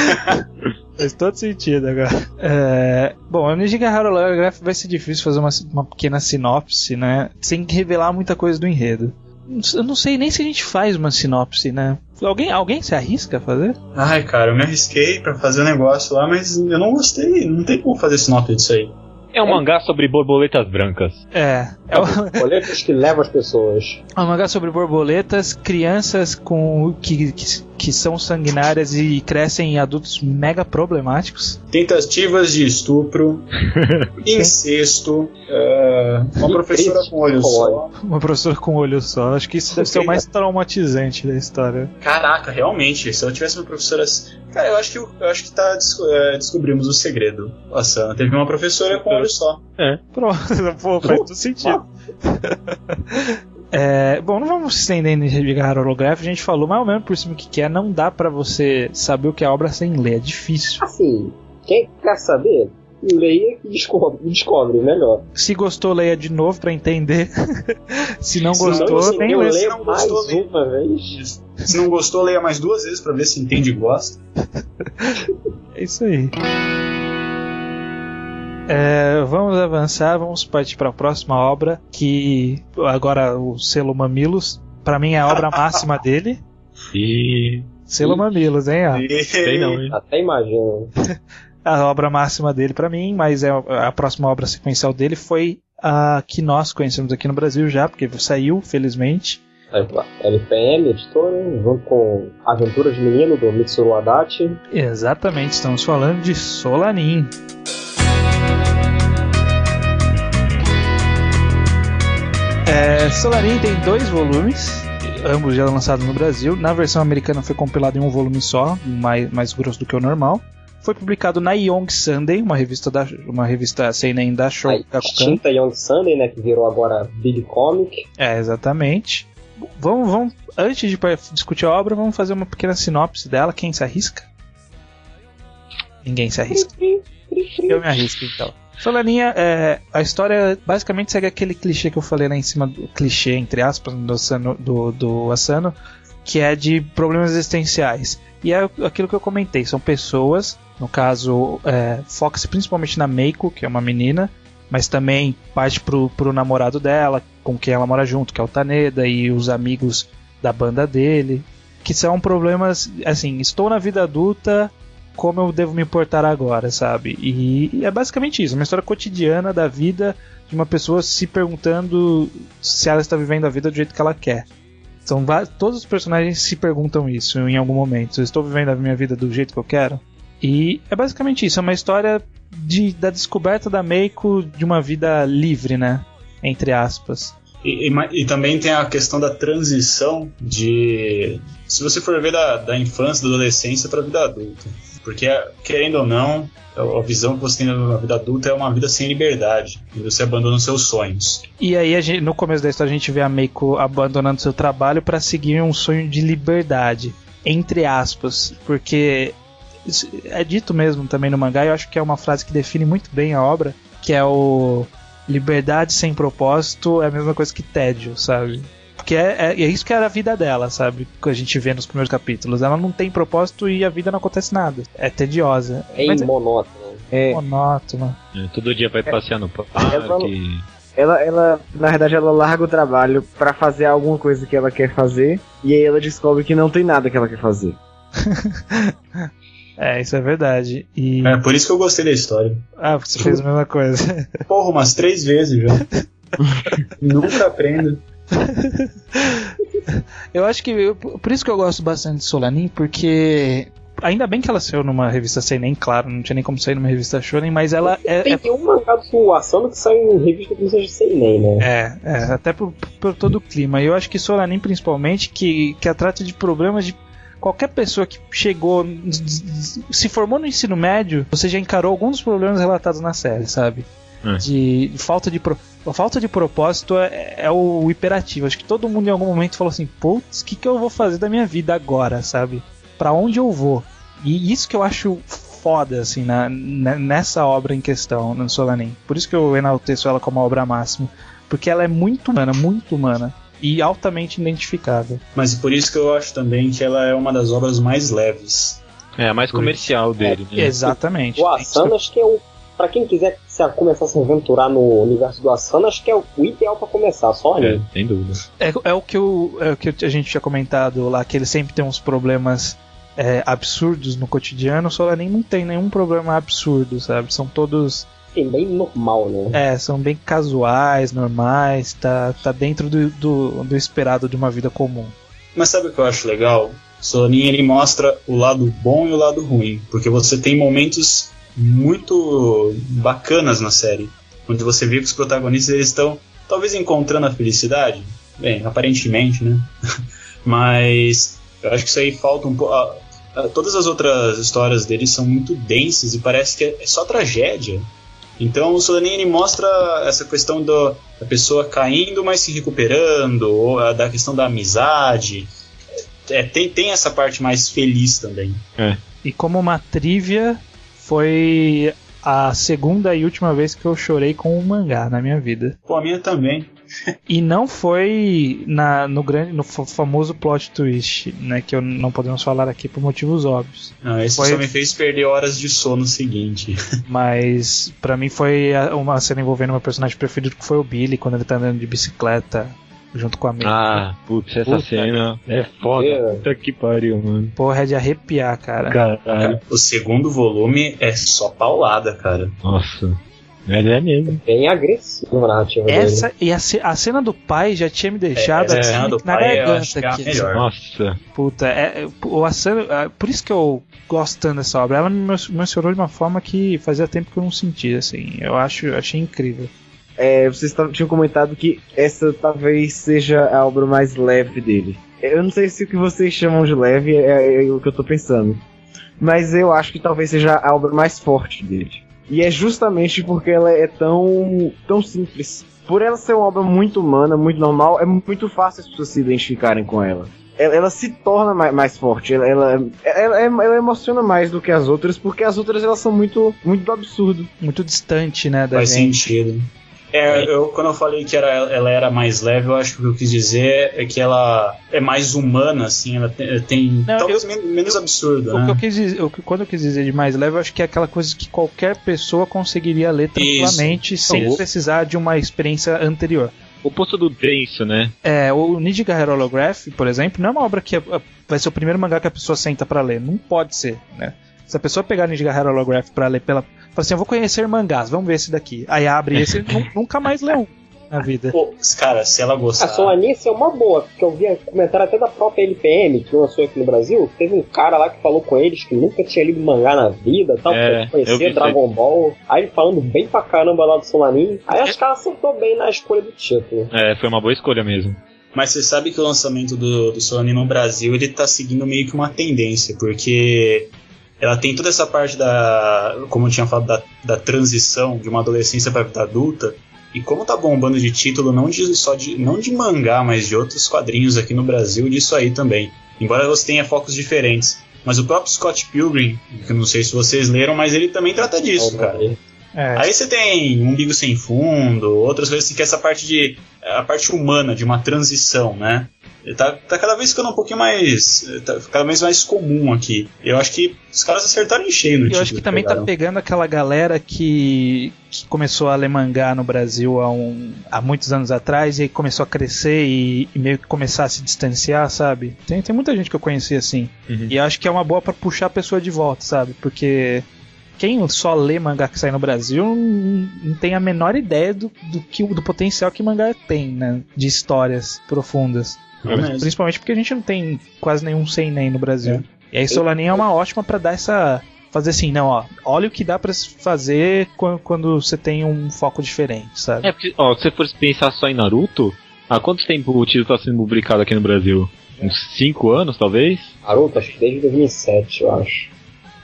Faz todo sentido agora. É, bom, a Nijinga Holograph vai ser difícil fazer uma, uma pequena sinopse, né? Sem revelar muita coisa do enredo. Eu não sei nem se a gente faz uma sinopse, né? Alguém, alguém se arrisca a fazer? Ai, cara, eu me arrisquei pra fazer o um negócio lá, mas eu não gostei. Não tem como fazer sinopse disso aí. É um mangá sobre borboletas brancas. É. É um, Coletas que levam as pessoas. é um mangá sobre borboletas, crianças com que, que, que são sanguinárias e crescem em adultos mega problemáticos. Tentativas de estupro, incesto, é, uma professora com olho só. Uma professora com olho só. Acho que isso deve ser o mais traumatizante da história. Caraca, realmente, se eu tivesse uma professora. Cara, eu acho que, eu acho que tá, é, descobrimos o segredo. Nossa, teve uma professora com olho só. Pronto, pô, faz todo sentido. É, bom, não vamos se estender em Revigar Holograph, a gente falou mais ou menos por cima o que que é, não dá pra você saber o que é a obra sem ler, é difícil. Assim, quem quer saber, leia e descobre, descobre melhor. Se gostou, leia de novo pra entender. se não Se não gostou, nem lê. leio não mais gostou, leia. uma vez. Se não gostou, leia mais duas vezes pra ver se entende e gosta. É isso aí. É, vamos avançar, vamos partir para a próxima obra, que agora o selo Mamilos, pra mim é a obra máxima dele. E. Selo Mamilos, hein? ó. Sei não, hein? Até imagino. A obra máxima dele pra mim, mas é a próxima obra sequencial dele foi a que nós conhecemos aqui no Brasil já, porque saiu, felizmente. LPM, editora, junto com Aventuras de Menino, do Mitsuru Adachi. Exatamente, estamos falando de Solanin. É, Solanin tem dois volumes, ambos já lançados no Brasil. Na versão americana foi compilado em um volume só, mais, mais grosso do que o normal. Foi publicado na Young Sunday, uma revista da uma revista seinen da A Shogakukan. extinta Young Sunday, né, que virou agora Big Comic. É, exatamente. Vamos, vamos, antes de discutir a obra, vamos fazer uma pequena sinopse dela. Quem se arrisca? Ninguém se arrisca. Eu me arrisco então. Solaninha, é, a história basicamente segue aquele clichê que eu falei lá em cima do clichê, entre aspas, do Asano, do, do Asano que é de problemas existenciais. E é aquilo que eu comentei, são pessoas, no caso, é, foca-se principalmente na Meiko, que é uma menina, mas também parte pro, pro namorado dela, com quem ela mora junto, que é o Taneda, e os amigos da banda dele, que são problemas, assim, estou na vida adulta, como eu devo me importar agora, sabe? E, e é basicamente isso, uma história cotidiana da vida de uma pessoa se perguntando se ela está vivendo a vida do jeito que ela quer. Va- todos os personagens se perguntam isso em algum momento. Eu estou vivendo a minha vida do jeito que eu quero? E é basicamente isso, é uma história de, da descoberta da Meiko de uma vida livre, né? Entre aspas. E, e e também tem a questão da transição de. Se você for ver da, da infância, da adolescência para a vida adulta. Porque, querendo ou não, a visão que você tem da vida adulta é uma vida sem liberdade. E você abandona os seus sonhos. E aí, gente- no começo da história, a gente vê a Meiko abandonando seu trabalho para seguir um sonho de liberdade. Entre aspas. Porque é dito mesmo também no mangá, eu acho que é uma frase que define muito bem a obra, que é o liberdade sem propósito é a mesma coisa que tédio, sabe? Porque é, é, é isso que era a vida dela, sabe? Que a gente vê nos primeiros capítulos. Ela não tem propósito e a vida não acontece nada. É tediosa. É Mas é monótono. É, monótona. É, Todo dia vai passear no ela- parque. ela, ela, na verdade, ela larga o trabalho pra fazer alguma coisa que ela quer fazer, e aí ela descobre que não tem nada que ela quer fazer. É, isso é verdade. E. É por isso que eu gostei da história. Ah, você fez a mesma coisa. Porra, umas três vezes já. Nunca aprendo. Eu acho que. eu- por isso que eu gosto bastante de Solanin, porque. Ainda bem que ela saiu numa revista Seinen, claro, não tinha nem como sair numa revista Shonen, mas ela é. Tem um mangá do Asano que sai em revista que não seja Seinen, né? É, é, é até por, por todo o clima. E eu acho que Solanin, principalmente, que, que a trata de problemas de qualquer pessoa que chegou, se formou no ensino médio, você já encarou alguns dos problemas relatados na série, sabe? É. De falta de pro- a falta de propósito é, é o hiperativo. Acho que todo mundo em algum momento falou assim: "Putz, o que que eu vou fazer da minha vida agora, sabe? Pra onde eu vou?" E isso que eu acho foda assim na, nessa obra em questão, no Solanin. Por isso que eu enalteço ela como a obra máxima, porque ela é muito humana, muito humana e altamente identificável. Mas por isso que eu acho também que ela é uma das obras mais leves. É, a mais comercial dele, né? Exatamente. O Asana acho que é o. Pra quem quiser se começar a se aventurar no universo do Asana, acho que é o o ideal pra começar, só É, ali. sem dúvida. É, é o que eu, é o que a gente tinha comentado lá, que ele sempre tem uns problemas é, absurdos no cotidiano. O Solanin não tem nenhum problema absurdo, sabe? São todos. Sim, bem normal, né? É, são bem casuais, normais, tá, tá dentro do, do, do esperado de uma vida comum. Mas sabe o que eu acho legal? O Solanin ele mostra o lado bom e o lado ruim, porque você tem momentos muito bacanas na série, onde você vê que os protagonistas eles estão talvez encontrando a felicidade, bem, aparentemente, né? Mas eu acho que isso aí falta um pouco. Todas as outras histórias deles são muito densas e parece que é só tragédia. Então o Solanin ele mostra essa questão do, da pessoa caindo, mas se recuperando, ou a da questão da amizade. É, tem, tem essa parte mais feliz também. E como uma trivia, foi a segunda e última vez que eu chorei com um mangá na minha vida. Pô, a minha também. E não foi na, no grande, no fa- famoso plot twist, né? Que eu não podemos falar aqui por motivos óbvios. Não, esse Foi- só me fez perder horas de sono seguinte. Mas pra mim foi uma cena envolvendo meu personagem preferido que foi o Billy quando ele tá andando de bicicleta junto com a May. Ah, putz, essa Puta. cena é foda. É. Puta que pariu, mano. Porra, é de arrepiar, cara. Caralho. o segundo volume é só paulada, cara. Nossa. Mas é mesmo. Bem agressivo a narrativa dele. Essa e a, ce- a cena do pai já tinha me deixado É, a assim, cena na garganta é a aqui. melhor. Nossa. Puta, é, é, o Asano, é, por isso que eu gosto tanto dessa obra. Ela me emocionou de uma forma que fazia tempo que eu não sentia, assim. Eu acho, eu achei incrível. É, vocês tinham comentado que essa talvez seja a obra mais leve dele. Eu não sei se o que vocês chamam de leve é, é o que eu tô pensando. Mas eu acho que talvez seja a obra mais forte dele. E é justamente porque ela é tão, tão simples. Por ela ser uma obra muito humana, muito normal, é muito fácil as pessoas se identificarem com ela. Ela, ela se torna mais, mais forte, ela, ela, ela, ela emociona mais do que as outras, porque as outras elas são muito, muito do absurdo. Muito distante, né, da Faz gente. sentido. É, eu, quando eu falei que era, ela era mais leve, eu acho que o que eu quis dizer é que ela é mais humana, assim, ela tem. tem- Não, talvez men- menos absurdo, O que né? eu quis dizer, que- quando eu quis dizer de mais leve, eu acho que é aquela coisa que qualquer pessoa conseguiria ler tranquilamente sem Isso. precisar de uma experiência anterior. O posto do denso, né? É, o Nijiga Hero Holograph, por exemplo, não é uma obra que é- vai ser o primeiro mangá que a pessoa senta pra ler. Não pode ser, né? Se a pessoa pegar Nijiga Hero Holograph pra ler pela. Fala assim, eu vou conhecer mangás, vamos ver esse daqui. Aí abre esse e nu- nunca mais lê um na vida. Pô, cara, se ela A gostar. Solanice é uma boa, porque eu vi comentário até da própria LPM, que lançou aqui no Brasil. Teve um cara lá que falou com eles que nunca tinha lido mangá na vida tal, É, isso Dragon Ball. Aí ele falando bem pra caramba lá do Solanin. Aí acho que ela acertou bem na escolha do título. É, foi uma boa escolha mesmo. Mas você sabe que o lançamento do, do Solanin no Brasil ele tá seguindo meio que uma tendência, porque ela tem toda essa parte da. Como eu tinha falado, da, da transição de uma adolescência pra vida adulta. E como tá bombando de título, não de, só de, não de mangá, mas de outros quadrinhos aqui no Brasil, disso aí também. Embora você tenha focos diferentes. Mas o próprio Scott Pilgrim, que eu não sei se vocês leram, mas ele também trata disso, cara. É, Aí você tem um umbigo sem fundo, outras coisas assim, que é essa parte de. a parte humana, de uma transição, né? Tá, tá cada vez ficando um pouquinho mais. tá cada vez mais comum aqui. Eu acho que os caras acertaram em cheio no eu título acho que também tá pegaram. pegando aquela galera que, que começou a ler mangá no Brasil há, um, há muitos anos atrás e aí começou a crescer e, e meio que começar a se distanciar, sabe? Tem, tem muita gente que eu conheci assim. Uhum. E eu acho que é uma boa pra puxar a pessoa de volta, sabe? Porque quem só lê mangá que sai no Brasil não, não tem a menor ideia do, do, que, do potencial que mangá tem, né? De histórias profundas. É mesmo. Principalmente porque a gente não tem quase nenhum seinen no Brasil. É. E aí Solanin é uma ótima pra dar essa. Fazer assim, não, ó. Olha o que dá pra se fazer quando, quando você tem um foco diferente, sabe? É, porque, ó, se você for pensar só em Naruto, há quanto tempo o título tá sendo publicado aqui no Brasil? Uns 5 anos, talvez? Naruto, acho que desde 2007, eu acho.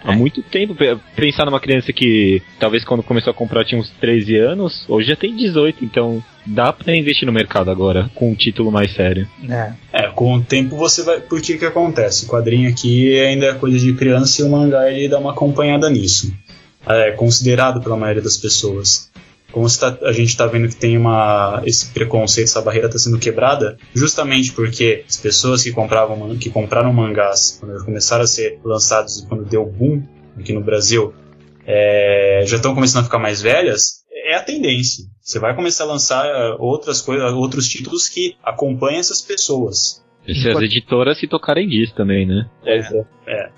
Há muito tempo. Pe- Pensar numa criança que talvez quando começou a comprar tinha uns 13 anos, hoje já tem 18, então dá pra investir no mercado agora, com um título mais sério. É. É, com o tempo você vai. Por que que acontece? O quadrinho aqui ainda é coisa de criança e o mangá ele dá uma acompanhada nisso. É considerado pela maioria das pessoas. Como tá- a gente está vendo que tem uma, esse preconceito, essa barreira está sendo quebrada, justamente porque as pessoas que, compravam, que compraram mangás quando eles começaram a ser lançados e quando deu boom aqui no Brasil, é, já estão começando a ficar mais velhas, é a tendência. Você vai começar a lançar eh, outras coisas, outros títulos que acompanham essas pessoas. E se as editoras se tocarem disso também, né? Pois é.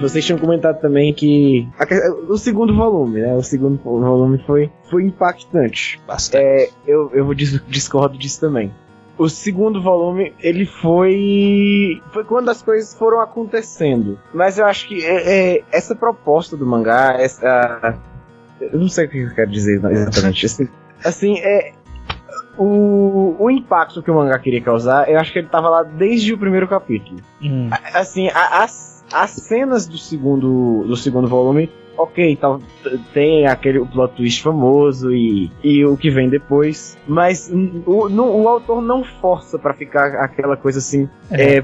Vocês tinham comentado também que o segundo volume, né? O segundo volume foi, foi impactante. Bastante. É, eu, eu discordo disso também. O segundo volume, ele foi. Foi quando as coisas foram acontecendo. Mas eu acho que é, é, essa proposta do mangá, essa. Eu não sei o que eu quero dizer exatamente. assim, assim, é. O, o impacto que o mangá queria causar, eu acho que ele tava lá desde o primeiro capítulo Hum. assim, a- as, as cenas do segundo, do segundo volume, ok, t- tem aquele plot twist famoso e, e o que vem depois, mas o, não- o autor não força pra ficar aquela coisa assim, É, é,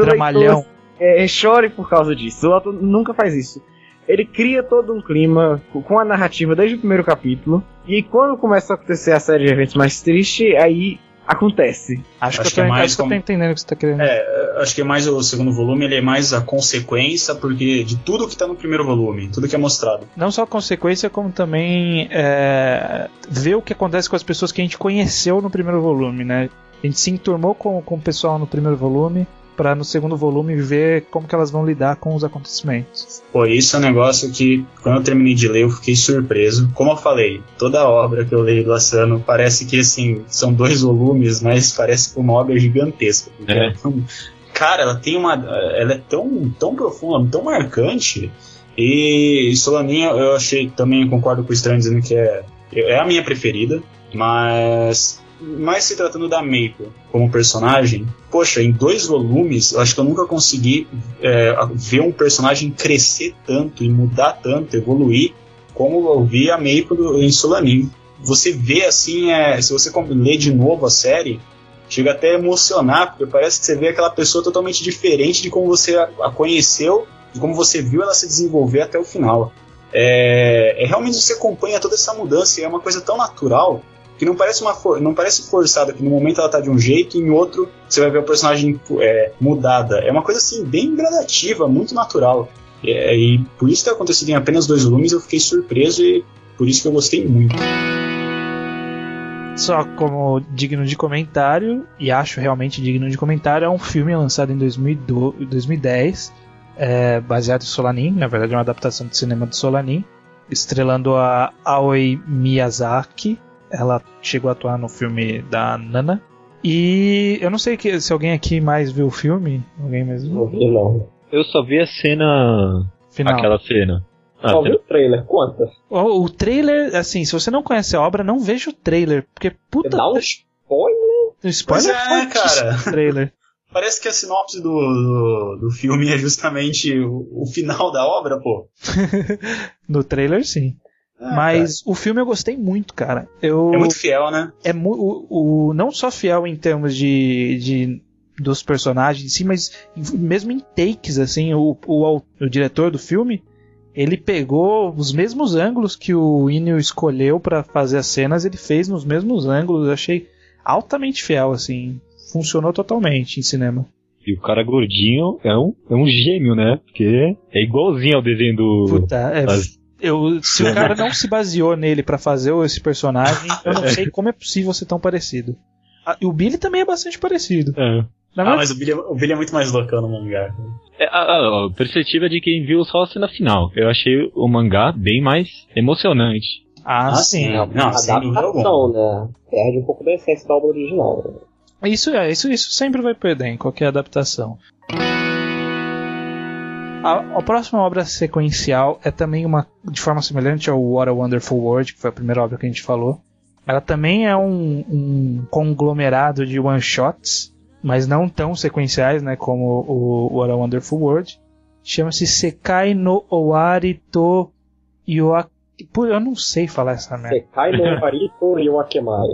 dramalhão. é, chore por causa disso. O autor nunca faz isso. Ele cria todo um clima co- com a narrativa desde o primeiro capítulo, e quando começa a acontecer a série de eventos mais triste, aí acontece. Acho, Acho que, que é mais acho que eu tô como- entendendo o que você tá querendo. É, acho que é mais o segundo volume, ele é mais a consequência porque de tudo que tá no primeiro volume, tudo que é mostrado. Não só consequência, como também é, ver o que acontece com as pessoas que a gente conheceu no primeiro volume, né? A gente se enturmou com, com o pessoal no primeiro volume, pra no segundo volume ver como que elas vão lidar com os acontecimentos. Pô, isso é um negócio que, quando eu terminei de ler, eu fiquei surpreso. Como eu falei, toda obra que eu leio do Asano parece que, assim, são dois volumes, mas parece que uma obra gigantesca. É. ela é tão- Cara, ela tem uma. Ela é tão, tão profunda, tão marcante. E Solaninha, eu achei também, concordo com o Estranho dizendo que é, é a minha preferida, mas. Mas se tratando da Maple como personagem, poxa, em dois volumes, eu acho que eu nunca consegui é, ver um personagem crescer tanto e mudar tanto, evoluir, como eu vi a Maple do- em Solanin. Você vê assim, é, se você lê de novo a série, chega até a emocionar, porque parece que você vê aquela pessoa totalmente diferente de como você a, a conheceu, de como você viu ela se desenvolver até o final. É, é realmente você acompanha toda essa mudança e é uma coisa tão natural que não parece uma for- não parece forçada que no momento ela tá de um jeito e em outro você vai ver o personagem é, mudada é uma coisa assim bem gradativa muito natural É, e por isso ter acontecido em apenas dois volumes eu fiquei surpreso e por isso que eu gostei muito Só como digno de comentário, e acho realmente digno de comentário, é um filme lançado em 2012 2010, é, baseado em Solanin, na verdade é uma adaptação de cinema de Solanin, estrelando a Aoi Miyazaki. Ela chegou a atuar no filme da Nana. E eu não sei que- se alguém aqui mais viu o filme. Alguém mais Não viu? vi, não. Eu só vi a cena. Final. Aquela cena. Ah, Só vi o trailer, conta. O, o trailer, assim, se você não conhece a obra, não veja o trailer. Porque puta. Dá um spoiler. o spoiler Pois é, cara. trailer. parece que a sinopse do, do, do filme é justamente o, o final da obra pô No trailer, sim. Ah, Mas o filme eu gostei muito, cara. Eu, cara, é muito fiel né é mu- o, o- não só fiel em termos de, de dos personagens em si, mas mesmo em takes, assim, o, o, o diretor do filme, ele pegou os mesmos ângulos que o Inio escolheu pra fazer as cenas, ele fez nos mesmos ângulos, eu achei altamente fiel, assim, funcionou totalmente em cinema. E o cara gordinho é um, é um gêmeo, né? Porque é igualzinho ao desenho do. Puta, é, as- eu, se o cara não se baseou nele pra fazer esse personagem, eu não sei como é possível ser tão parecido. Ah, e o Billy também é bastante parecido. É. Na ah, verdade, mas o Billy, é- o Billy é muito mais loucão no mangá É, a, a, a perspectiva de quem viu só a cena final. Eu achei o mangá bem mais emocionante. ah, Ah, sim. sim. Não, sem dúvida Adaptação, né? Perde um pouco da essência da obra original. Isso é, isso, isso sempre vai perder em qualquer adaptação. A, a próxima obra sequencial é também uma de forma semelhante ao What a Wonderful World, que foi a primeira obra que a gente falou. Ela também é um, um conglomerado de one shots, mas não tão sequenciais, né, como o What a Wonderful World. Chama-se Sekai no Owari to Yoak... Eu não sei falar essa merda. Sekai no Marito e o Akemai.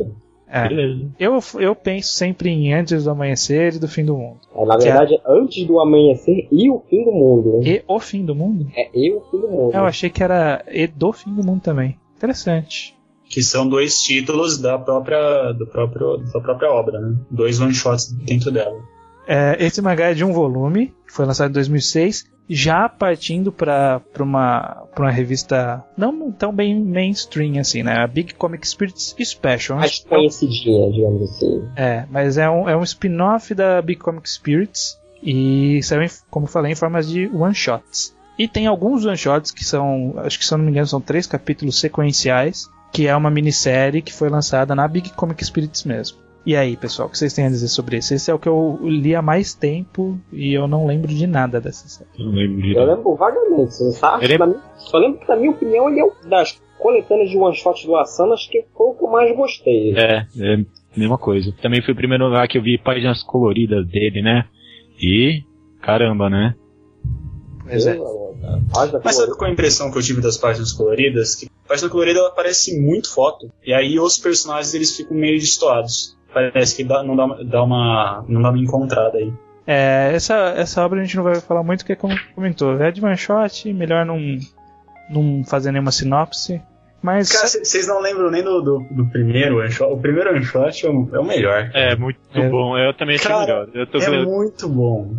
É. Beleza. Eu, eu penso sempre em antes do amanhecer e do fim do mundo. É, na é- verdade, antes do amanhecer e o fim do mundo. né? E o fim do mundo? É e o fim do mundo. Eu achei que era e do fim do mundo também. Interessante. Que são dois títulos da própria, do próprio, da própria obra, né? Dois one-shots dentro dela. É, esse mangá é de um volume, que foi lançado em 2006, já partindo para uma, pra uma revista não tão bem mainstream assim, né? A Big Comic Spirits Special. Mais conhecidinha, digamos assim. É, mas é um, é um spin-off da Big Comic Spirits e saiu, em- como eu falei, em formas de one-shots. E tem alguns one-shots que são, acho que se eu não me engano, são três capítulos sequenciais, que é uma minissérie que foi lançada na Big Comic Spirits mesmo. E aí, pessoal, o que vocês têm a dizer sobre isso? Esse é o que eu li há mais tempo e eu não lembro de nada dessa série. Não lembro Eu direito. lembro vagamente. Você sabe? Minha- Só lembro que, na minha opinião, ele é o das coletâneas de one shot do Asano, acho que foi o que eu mais gostei. É, é mesma coisa. Também foi o primeiro lugar que eu vi páginas coloridas dele, né? E caramba, né? Pois é. Mas sabe qual é a impressão que eu tive das páginas coloridas? Que a página colorida ela parece muito foto. E aí os personagens eles ficam meio destoados. Parece que dá- não, dá, uma- dá uma, não dá uma encontrada aí. É, essa, essa obra a gente não vai falar muito, porque como comentou, é de one shot, melhor não, não fazer nenhuma sinopse. Mas Cara, vocês não lembram nem do, do, do primeiro one shot? O primeiro one shot é o, é o melhor. É, muito É. bom. Eu também achei Cara, melhor. Eu tô É muito bom.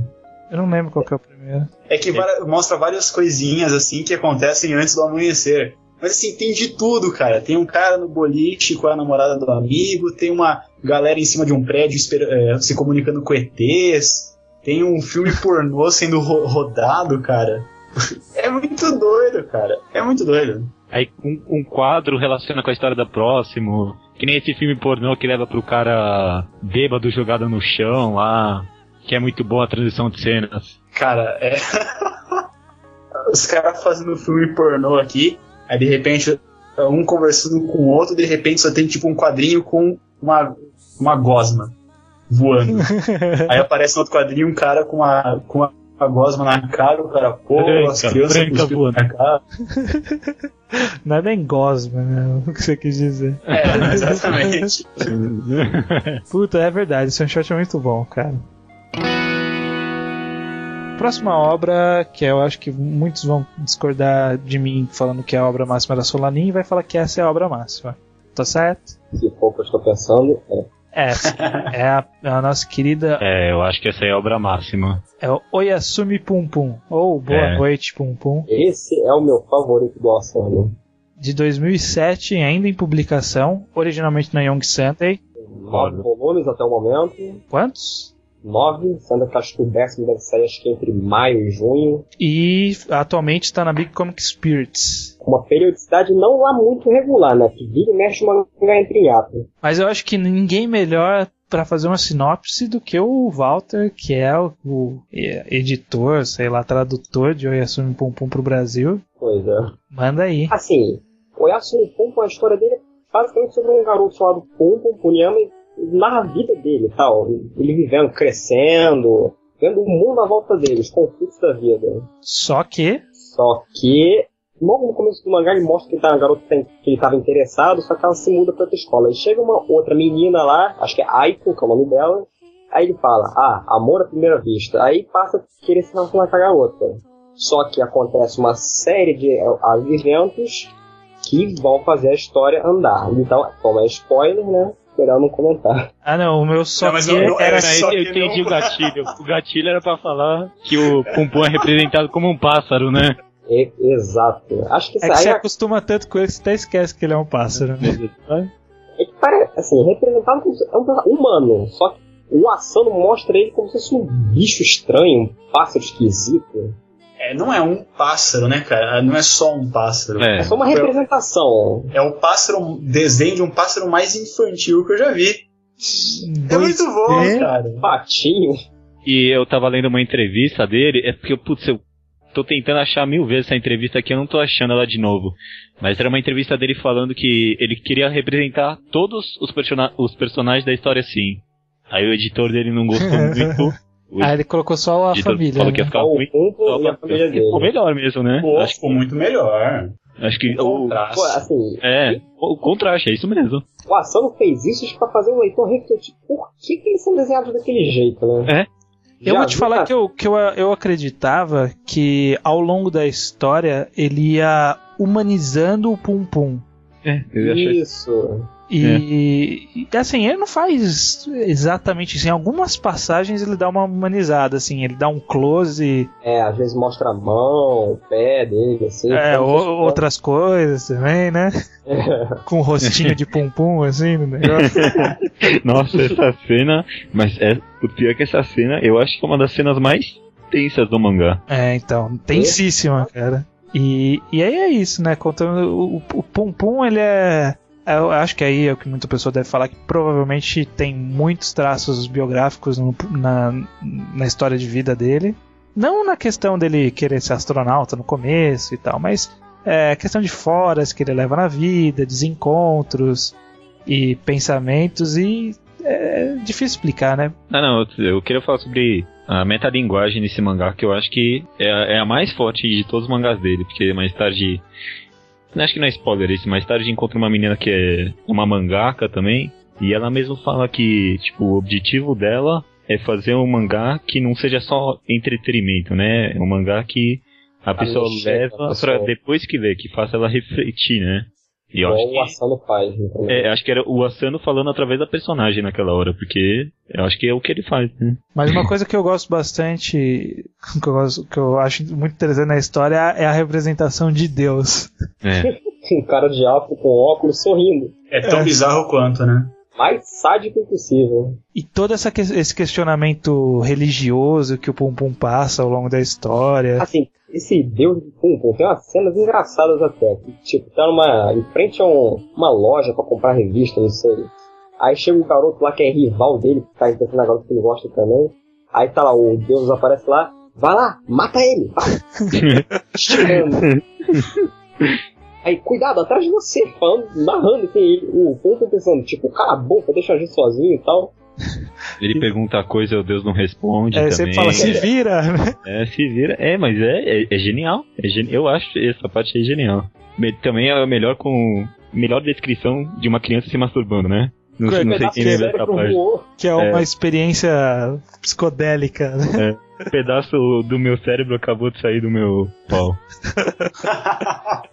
eu não lembro qual que é o primeiro. É que vari- mostra várias coisinhas assim que acontecem antes do amanhecer. Mas assim, tem de tudo, cara. Tem um cara no boliche com a namorada do amigo, tem uma galera em cima de um prédio é, se comunicando com ETs, tem um filme pornô sendo ro- rodado, cara. É muito doido, cara. É muito doido. Aí um, um quadro relaciona com a história da próximo. Que nem esse filme pornô que leva pro cara bêbado jogado no chão lá. Que é muito boa a transição de cenas. Cara, é. Os caras fazendo filme pornô aqui, aí de repente um conversando com o outro, de repente só tem tipo um quadrinho com uma, uma gosma voando. aí aparece no outro quadrinho um cara com uma, com uma, uma gosma na cara, o cara, pô, Branca, as crianças voando. na cara. Não é bem gosma, né? O que você quis dizer. É, exatamente. Puta, é verdade, esse shot é muito bom, cara. Próxima obra, que eu acho que muitos vão discordar de mim falando que é a obra máxima da Solanin, vai falar que essa é a obra máxima. Tá certo? Se for o que eu estou pensando, é. Essa é a, é a nossa querida é, eu acho que essa é a obra máxima. é o Oyasumi Pum Pum, ou Boa É. Noite Pum Pum, Esse é o meu favorito do Asano. de 2007, ainda em publicação, originalmente na Young Sunday. Nove volumes até o momento. Quantos? Nove, sendo que acho que o décimo deve sair acho que entre maio e junho. E atualmente está na Big Comic Spirits. Uma periodicidade não lá muito regular, né? Que vira e mexe uma entre hiato. Mas eu acho que ninguém melhor para fazer uma sinopse do que o Walter, que é o, o, é, editor, sei lá, tradutor de Oyasumi Pum Pum pro Brasil. Pois é. Manda aí. Assim, o Yasuo Pumpo, a história dele é basicamente sobre um garoto chamado Pumpo, Puniyama, e narra a vida dele e tal. Ele vivendo, crescendo, vendo o mundo à volta dele, os conflitos da vida. Só que Só que, logo no começo do mangá, ele mostra que ele tá um garoto que, que ele estava interessado, só que ela se muda pra outra escola. E chega uma outra menina lá, acho que é Aiko, que é o nome dela. Aí ele fala, ah, amor à primeira vista. Aí passa a querer se relacionar com a garota. Só que acontece uma série de eh, eventos que vão fazer a história andar. Então, como é spoiler, né? Melhor não comentar. Ah não, o meu só Não, mas que não- era é só eu que entendi não- o gatilho. O gatilho era pra falar que o Pum é representado como um pássaro, né? E- exato. Acho que É que você é, acostuma tanto com ele que você até esquece que ele é um pássaro, né? é que parece, assim, representado como se- é um personagem humano. Só que o Asano mostra ele como se fosse um bicho estranho, um pássaro esquisito. É, não é um pássaro, né, cara? Não é só um pássaro. É. É só uma representação. É o pássaro, desenho de um pássaro mais infantil que eu já vi. É muito bom, D. cara. Patinho. E eu tava lendo uma entrevista dele, é porque, putz, eu tô tentando achar mil vezes essa entrevista aqui, eu não tô achando ela de novo. Mas era uma entrevista dele falando que ele queria representar todos os, persona- os personagens da história assim. Aí o editor dele não gostou muito. O- Ah, ele colocou só a de todo- família. falou que ia né? ficar o ruim. Pumpo a família dele. Ficou melhor mesmo, né? Pô, Acho, ficou muito melhor. acho que O contraste. Assim, é, o contraste, é isso mesmo. o Asano fez isso pra fazer o leitor refletir por que, que eles são desenhados daquele jeito, né? É. Eu vou te falar que, eu, que eu, eu acreditava que ao longo da história ele ia humanizando o Pum Pum. É, eu achei. Isso. E, e, assim, ele não faz exatamente isso. Em algumas passagens ele dá uma humanizada, assim, ele dá um close, É, às vezes mostra a mão, o pé dele, assim. é, o- outras coisas também, né? Com o rostinho de Pum Pum, assim, no negócio. Nossa, essa cena. Mas é, o pior é que essa cena, eu acho que é uma das cenas mais tensas do mangá. É, então, tensíssima, cara. E, e aí é isso, né? Contando o, o Pum Pum, ele é. Eu acho que aí é o que muita pessoa deve falar, que provavelmente tem muitos traços biográficos no- na, na história de vida dele. Não na questão dele querer ser astronauta no começo e tal, mas é questão de foras que ele leva na vida, desencontros e pensamentos e é difícil explicar, né? Ah, não, eu, eu queria falar sobre a metalinguagem nesse mangá, que eu acho que é, é a mais forte de todos os mangás dele, porque mais tarde. Acho que não é spoiler isso, mais tarde encontra uma menina que é uma mangaka também, e ela mesmo fala que, tipo, o objetivo dela é fazer um mangá que não seja só entretenimento, né? É um mangá que a pessoa a leva pessoa. pra depois que lê, que faça ela refletir, né? E eu acho Igual que o Asano faz. entendeu? é, acho que era o Asano falando através da personagem naquela hora, porque eu acho que é o que ele faz, né? Mas uma coisa que eu gosto bastante, que eu, gosto- que eu acho muito interessante na história é a representação de Deus. É. Um cara de alto com óculos sorrindo. É tão É. bizarro quanto, né? Mais sádico impossível. E todo essa que- esse questionamento religioso que o Pum Pum passa ao longo da história. Assim, esse Deus do Pum Pum tem umas cenas engraçadas até. que, Tipo, tá numa, em frente a um- uma loja pra comprar revista, não sei. Aí chega o garoto lá que é rival dele, que tá interessando na garota que ele gosta também. Aí tá lá, o Deus aparece lá. Vai lá, mata ele! Vai! Aí, cuidado, atrás de você, falando, narrando assim, ele, o Pum pensando, tipo, cala a boca, deixa a gente sozinho e tal. Ele pergunta a coisa e o Deus não responde É, também. sempre fala, se vira, né? É, se vira. É, mas é, é, é genial. É geni- Eu acho essa parte aí genial. Também é a melhor com. Melhor descrição de uma criança se masturbando, né? Não, Que não sei Pedaço quem lembra essa parte. Que é uma experiência psicodélica, né? Um pedaço do meu cérebro acabou de sair do meu pau.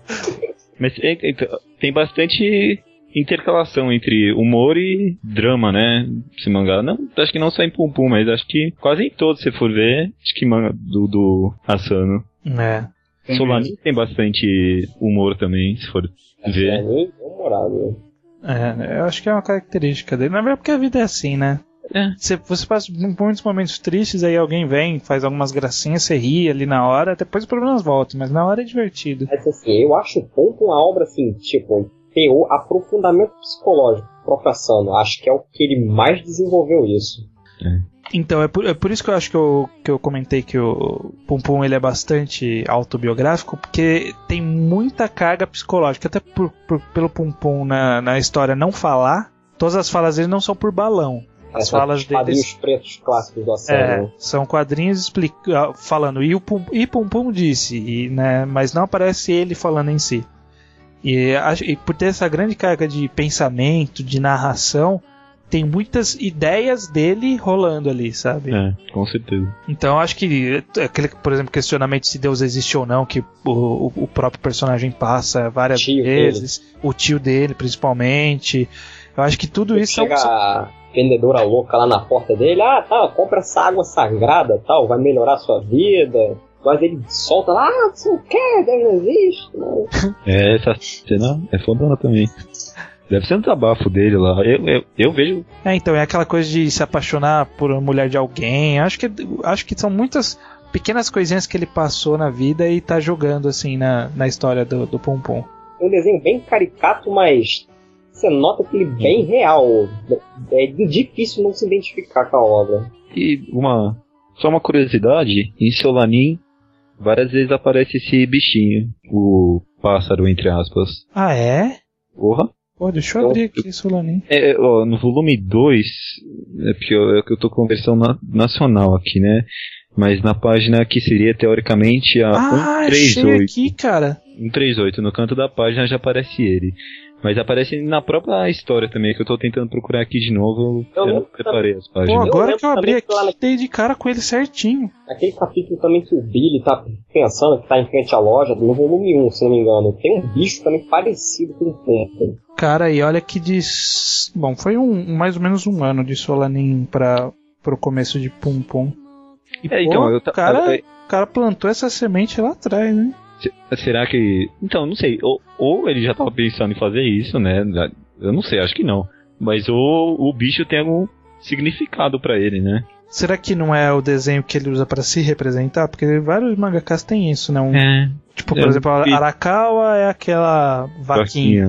Mas é, é, tem bastante intercalação entre humor e drama, né? Esse mangá. Não, acho que não só em Pum Pum, mas acho que quase em todos, se for ver, acho que manga do, do Asano. É. Tem Solanin tem bastante humor também, se for É, ver. humorado. É, eu acho que é uma característica dele. Na verdade, porque a vida é assim, né? É. Você, você passa muitos momentos tristes, aí alguém vem, faz algumas gracinhas, você ri ali na hora, depois os problemas voltam, mas na hora é divertido. Mas assim, eu acho o ponto uma obra assim, tipo, teor, aprofundamento psicológico, professando. Acho que é o que ele mais desenvolveu isso. Então, é por, é por isso que eu acho que eu, que eu comentei que o Pum Pum ele é bastante autobiográfico, porque tem muita carga psicológica, até por, por- pelo Pum Pum na, na história não falar, todas as falas dele não são por balão. As São falas os quadrinhos deles- pretos clássicos do É, são quadrinhos explica, falando e o Pum, e Pum Pum disse, e, né, mas não aparece ele falando em si. E, e por ter essa grande carga de pensamento, de narração, tem muitas ideias dele rolando ali, sabe? É, com certeza. Então eu acho que aquele, por exemplo, questionamento se Deus existe ou não, que o, o- próprio personagem passa várias Tio vezes, o tio dele principalmente. Eu acho que tudo isso são- Chega a vendedora louca lá na porta dele, ah, tá, compra essa água sagrada, tal, vai melhorar a sua vida. Mas ele solta lá, ah, você não quer, Deus não existe. Né? É, essa cena é fodona também. Deve ser um desabafo dele lá. Eu, eu, eu vejo. É, então, é aquela coisa de se apaixonar por uma mulher de alguém. Acho que, acho que são muitas pequenas coisinhas que ele passou na vida e tá jogando assim na, na história do, do Pum Pum. um desenho bem caricato, mas você nota que ele é bem real. É difícil não se identificar com a obra. E uma. Só uma curiosidade: em Solanin, várias vezes aparece esse bichinho. O pássaro, entre aspas. Ah, é? Porra? Pô, deixa eu abrir aqui, Solanin. É, ó, no volume 2, é porque eu, é que eu tô com a versão na- nacional aqui, né? Mas na página que seria teoricamente a Ah, achei 138. aqui, cara. 138, no canto da página já aparece ele. Mas aparece na própria história também, que eu tô tentando procurar aqui de novo. Eu Eu, não preparei as Pô, páginas. agora lembro que eu abri aqui, que lá dei de cara com ele certinho. Aquele capítulo também que o Billy tá pensando que tá em frente à loja, no volume 1, se não me engano. Tem um bicho também parecido com o Pum. Cara, e olha que diz. Bom, foi um mais ou menos um ano de Solanin para pro começo de Pum Pum. E, É, então, pô, eu ta- o cara, é- o cara plantou essa semente lá atrás, né? Se- Será que. Então, não sei. Ou, ou ele já tava pensando em fazer isso, né? Eu não sei, acho que não. Mas ou o bicho tem algum significado pra ele, né? Será que não é o desenho que ele usa pra se representar? Porque vários mangakas têm isso, né? Um- É. tipo, por é, exemplo, a Arakawa é aquela vaquinha.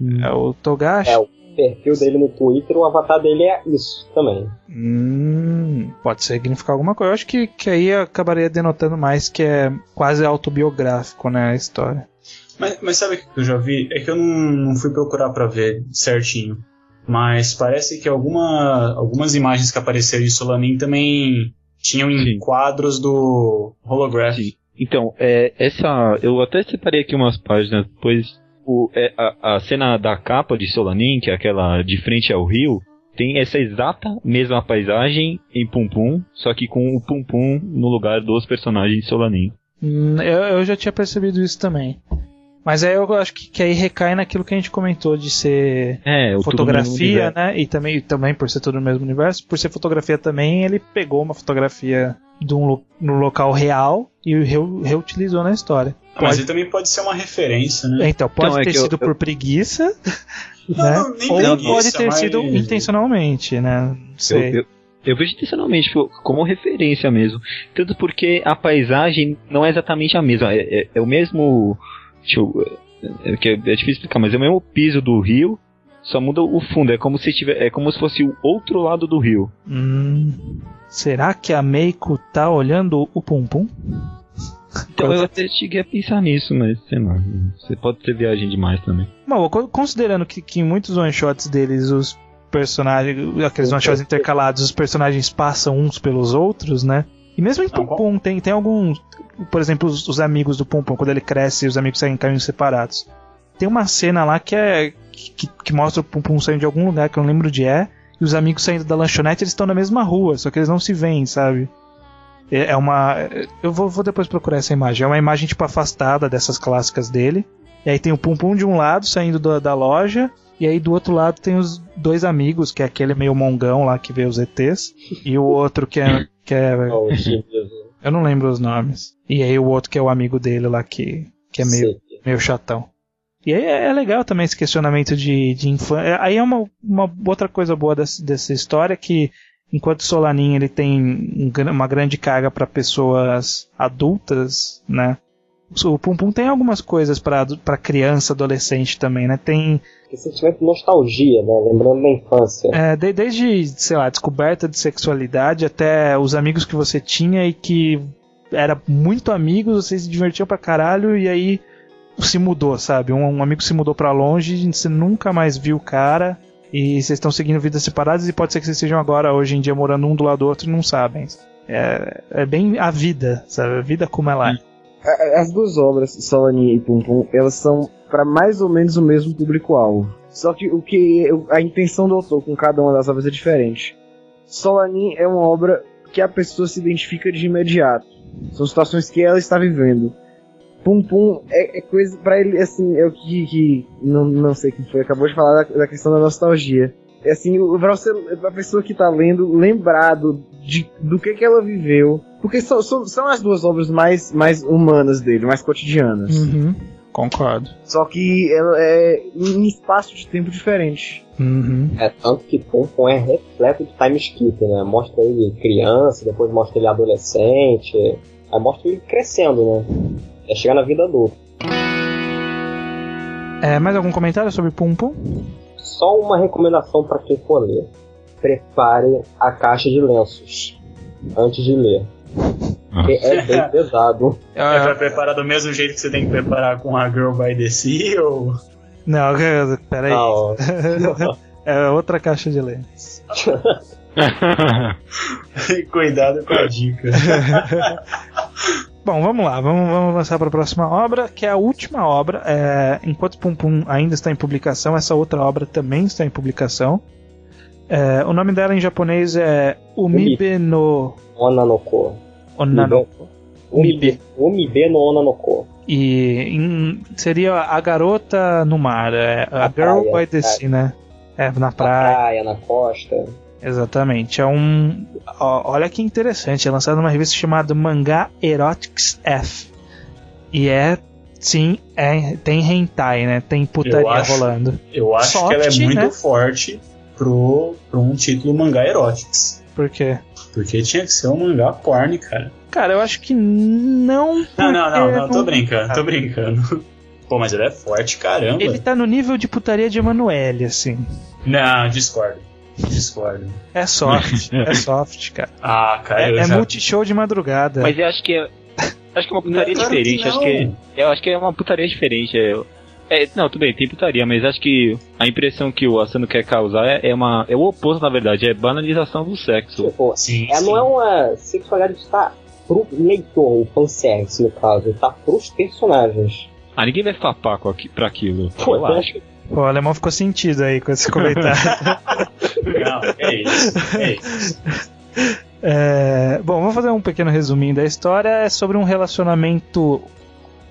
Hum. É o Togashi. É, o perfil dele no Twitter, o avatar dele é isso também. Hum, pode significar alguma coisa. Eu acho que, que aí acabaria denotando mais que é quase autobiográfico, né, a história. Mas, mas sabe o que eu já vi? É que eu não, não fui procurar pra ver certinho. Mas parece que alguma, algumas imagens que apareceram em Solanin também tinham Sim. quadros do Holograph. Sim. Então, é, essa. Eu até separei aqui umas páginas, pois o, é, a, a cena da capa de Solanin, que é aquela de frente ao rio, tem essa exata mesma paisagem em Pum Pum, só que com o Pum Pum no lugar dos personagens de Solanin. Hum, eu, eu já tinha percebido isso também. Mas aí eu acho que, que aí recai naquilo que a gente comentou de ser É, fotografia, né? E também, e também por ser tudo no mesmo universo, por ser fotografia também, ele pegou uma fotografia de um, no local real e reu- reutilizou na história. Ah, mas Pode- ele também pode ser uma referência, né? Então, pode Então, é ter que eu- sido eu- por preguiça, Não, né? não, nem Ou preguiça, pode ter mas- sido intencionalmente, né? Não Eu, sei. eu, eu vejo intencionalmente tipo, como referência mesmo. Tanto porque a paisagem não é exatamente a mesma. É, é- é o mesmo. Eu, é, que é, é difícil explicar, mas é o mesmo piso do rio, só muda o fundo. É como se tiver, é como se fosse o outro lado do rio. Hum, será que a Meiko tá olhando o Pum Pum? Então eu até cheguei a pensar nisso, mas sei lá. Você pode ter viagem demais também. Bom, co- considerando que, que em muitos one-shots deles os personagens, aqueles one-shots intercalados, os personagens passam uns pelos outros, né? E mesmo em Pum Pum tem, tem alguns, por exemplo, os, os amigos do Pum Pum, quando ele cresce e os amigos saem em caminhos separados. Tem uma cena lá que é que, que mostra o Pum Pum saindo de algum lugar que eu não lembro onde é, e os amigos saindo da lanchonete, eles estão na mesma rua, só que eles não se veem, sabe? É é uma. Eu vou, vou depois procurar essa imagem. É uma imagem tipo afastada dessas clássicas dele. E aí tem o Pum Pum de um lado saindo da, da loja. E aí do outro lado tem os dois amigos, que é aquele meio mongão lá que vê os ETs. E o outro que é. Que é Chibizo. eu não lembro os nomes. E aí o outro que é o amigo dele lá que, que é meio, meio chatão. E aí é é legal também esse questionamento de, de infância. Aí é uma, uma outra coisa boa dessa, dessa história que enquanto Solanin ele tem um uma grande carga para pessoas adultas, né? O Pum Pum tem algumas coisas para criança, adolescente também, né? Tem Esse sentimento de nostalgia, né? Lembrando da infância. é, de- desde, sei lá, descoberta de sexualidade até os amigos que você tinha e que era muito amigos, vocês se divertiam pra caralho e aí se mudou, sabe? Um, um amigo se mudou pra longe, você nunca mais viu o cara e vocês estão seguindo vidas separadas e pode ser que vocês estejam agora, hoje em dia, morando um do lado do outro e não sabem. É, é bem a vida, sabe? A vida como ela é. A- As duas obras, Solani e Pum Pum, elas são para mais ou menos o mesmo público-alvo. Só que o que a intenção do autor com cada uma das obras é diferente. Solani é uma obra que a pessoa se identifica de imediato. São situações que ela está vivendo. Pum Pum é, é coisa para ele, assim, é o que, que não, não sei quem foi, acabou de falar da, da questão da nostalgia. É assim, o- pra, você, pra pessoa que tá lendo, lembrado de, do que que ela viveu. Porque são, são, são as duas obras mais, mais humanas dele, mais cotidianas. Uhum, concordo. Só que ela é em espaço de tempo diferente. Uhum. É tanto que Pum Pum é repleto de time skip, né? Mostra ele criança, depois mostra ele adolescente, aí mostra ele crescendo, né? É chegar na vida adulta. É, mais algum comentário sobre Pum Pum? Só uma recomendação para quem for ler: prepare a caixa de lenços antes de ler. Porque é bem pesado. É pra preparar do mesmo jeito que você tem que preparar com a Girl by the Sea ou. Não, peraí. Ah, ó. É outra caixa de lentes. Cuidado com a dica. Bom, vamos lá, vamos, vamos avançar para a próxima obra, que é a última obra. É, enquanto Pum Pum ainda está em publicação, essa outra obra também está em publicação. É, o nome dela em japonês é Umibe no Onanoko. Onanoko. Umibe. Umibe no Onanoko. E em- seria a garota no mar, é, a Na Girl praia, by the. Sea, né? É, na Na praia. praia, na costa. Exatamente. É um. ó, olha que interessante. É lançado numa revista chamada Mangá Erotics F. E é. Sim, é, tem hentai, né? Tem putaria acho. rolando. Eu acho Soft, que ela é muito né? forte pro, pro um título mangá erotics. Por quê? Porque tinha que ser um mangá porn, cara. Cara, eu acho que não. Não, não, não, não, tô brincando, tô brincando. Pô, mas ele é forte, caramba. Ele tá no nível de putaria de Emanuele, assim. Não, discordo. Discordo. É soft, é soft, cara. Ah, cara, É, é já... multishow de madrugada. Mas eu acho que é. Acho que é uma putaria Não, claro que diferente. acho não. que eu acho que é uma putaria diferente. É, é, não, tudo bem, tem putaria, mas acho que a impressão que o Asano quer causar é, é uma. É o oposto, na verdade, é banalização do sexo. Tipo, Sim, é, sim. não é uma sexualidade que tá pro leitor, o fanservice no caso, tá pros personagens. Ah, ninguém vai papar com aqui, pra aquilo. Pô, eu eu acho. O alemão ficou sentido aí com esse comentário. Não, é isso, é isso. É, bom, vou fazer um pequeno resuminho da história. É sobre um relacionamento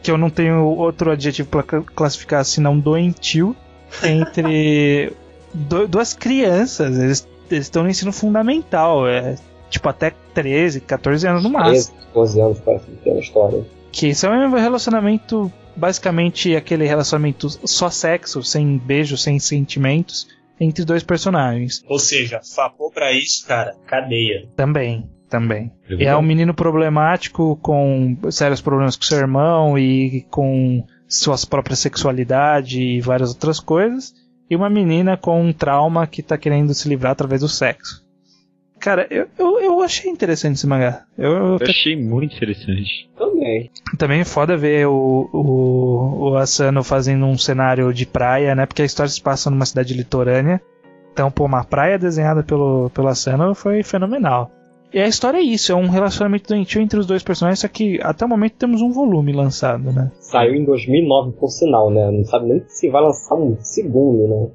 que eu não tenho outro adjetivo para classificar senão doentio entre do- duas crianças. Eles estão no ensino fundamental, é tipo até 13, 14 anos no máximo. 13, 12 anos parece que tem uma história. Que isso é um relacionamento, basicamente aquele relacionamento só sexo, sem beijo, sem sentimentos, entre dois personagens. Ou seja, fapou pra isso, cara, cadeia. Também, também. É E é um menino problemático com sérios problemas com seu irmão e com suas próprias sexualidade e várias outras coisas. E uma menina com um trauma que tá querendo se livrar através do sexo. Cara, eu, eu, eu achei interessante esse mangá. Eu, eu achei muito interessante. Também. também é foda ver o, o, o Asano fazendo um cenário de praia, né? Porque a história se passa numa cidade litorânea. Então, pô, uma praia desenhada pelo, pelo Asano foi fenomenal. E a história é isso, é um relacionamento doentio entre os dois personagens, só que até o momento temos um volume lançado, né? Saiu em 2009, por sinal, né? Não sabe nem se vai lançar um segundo, né?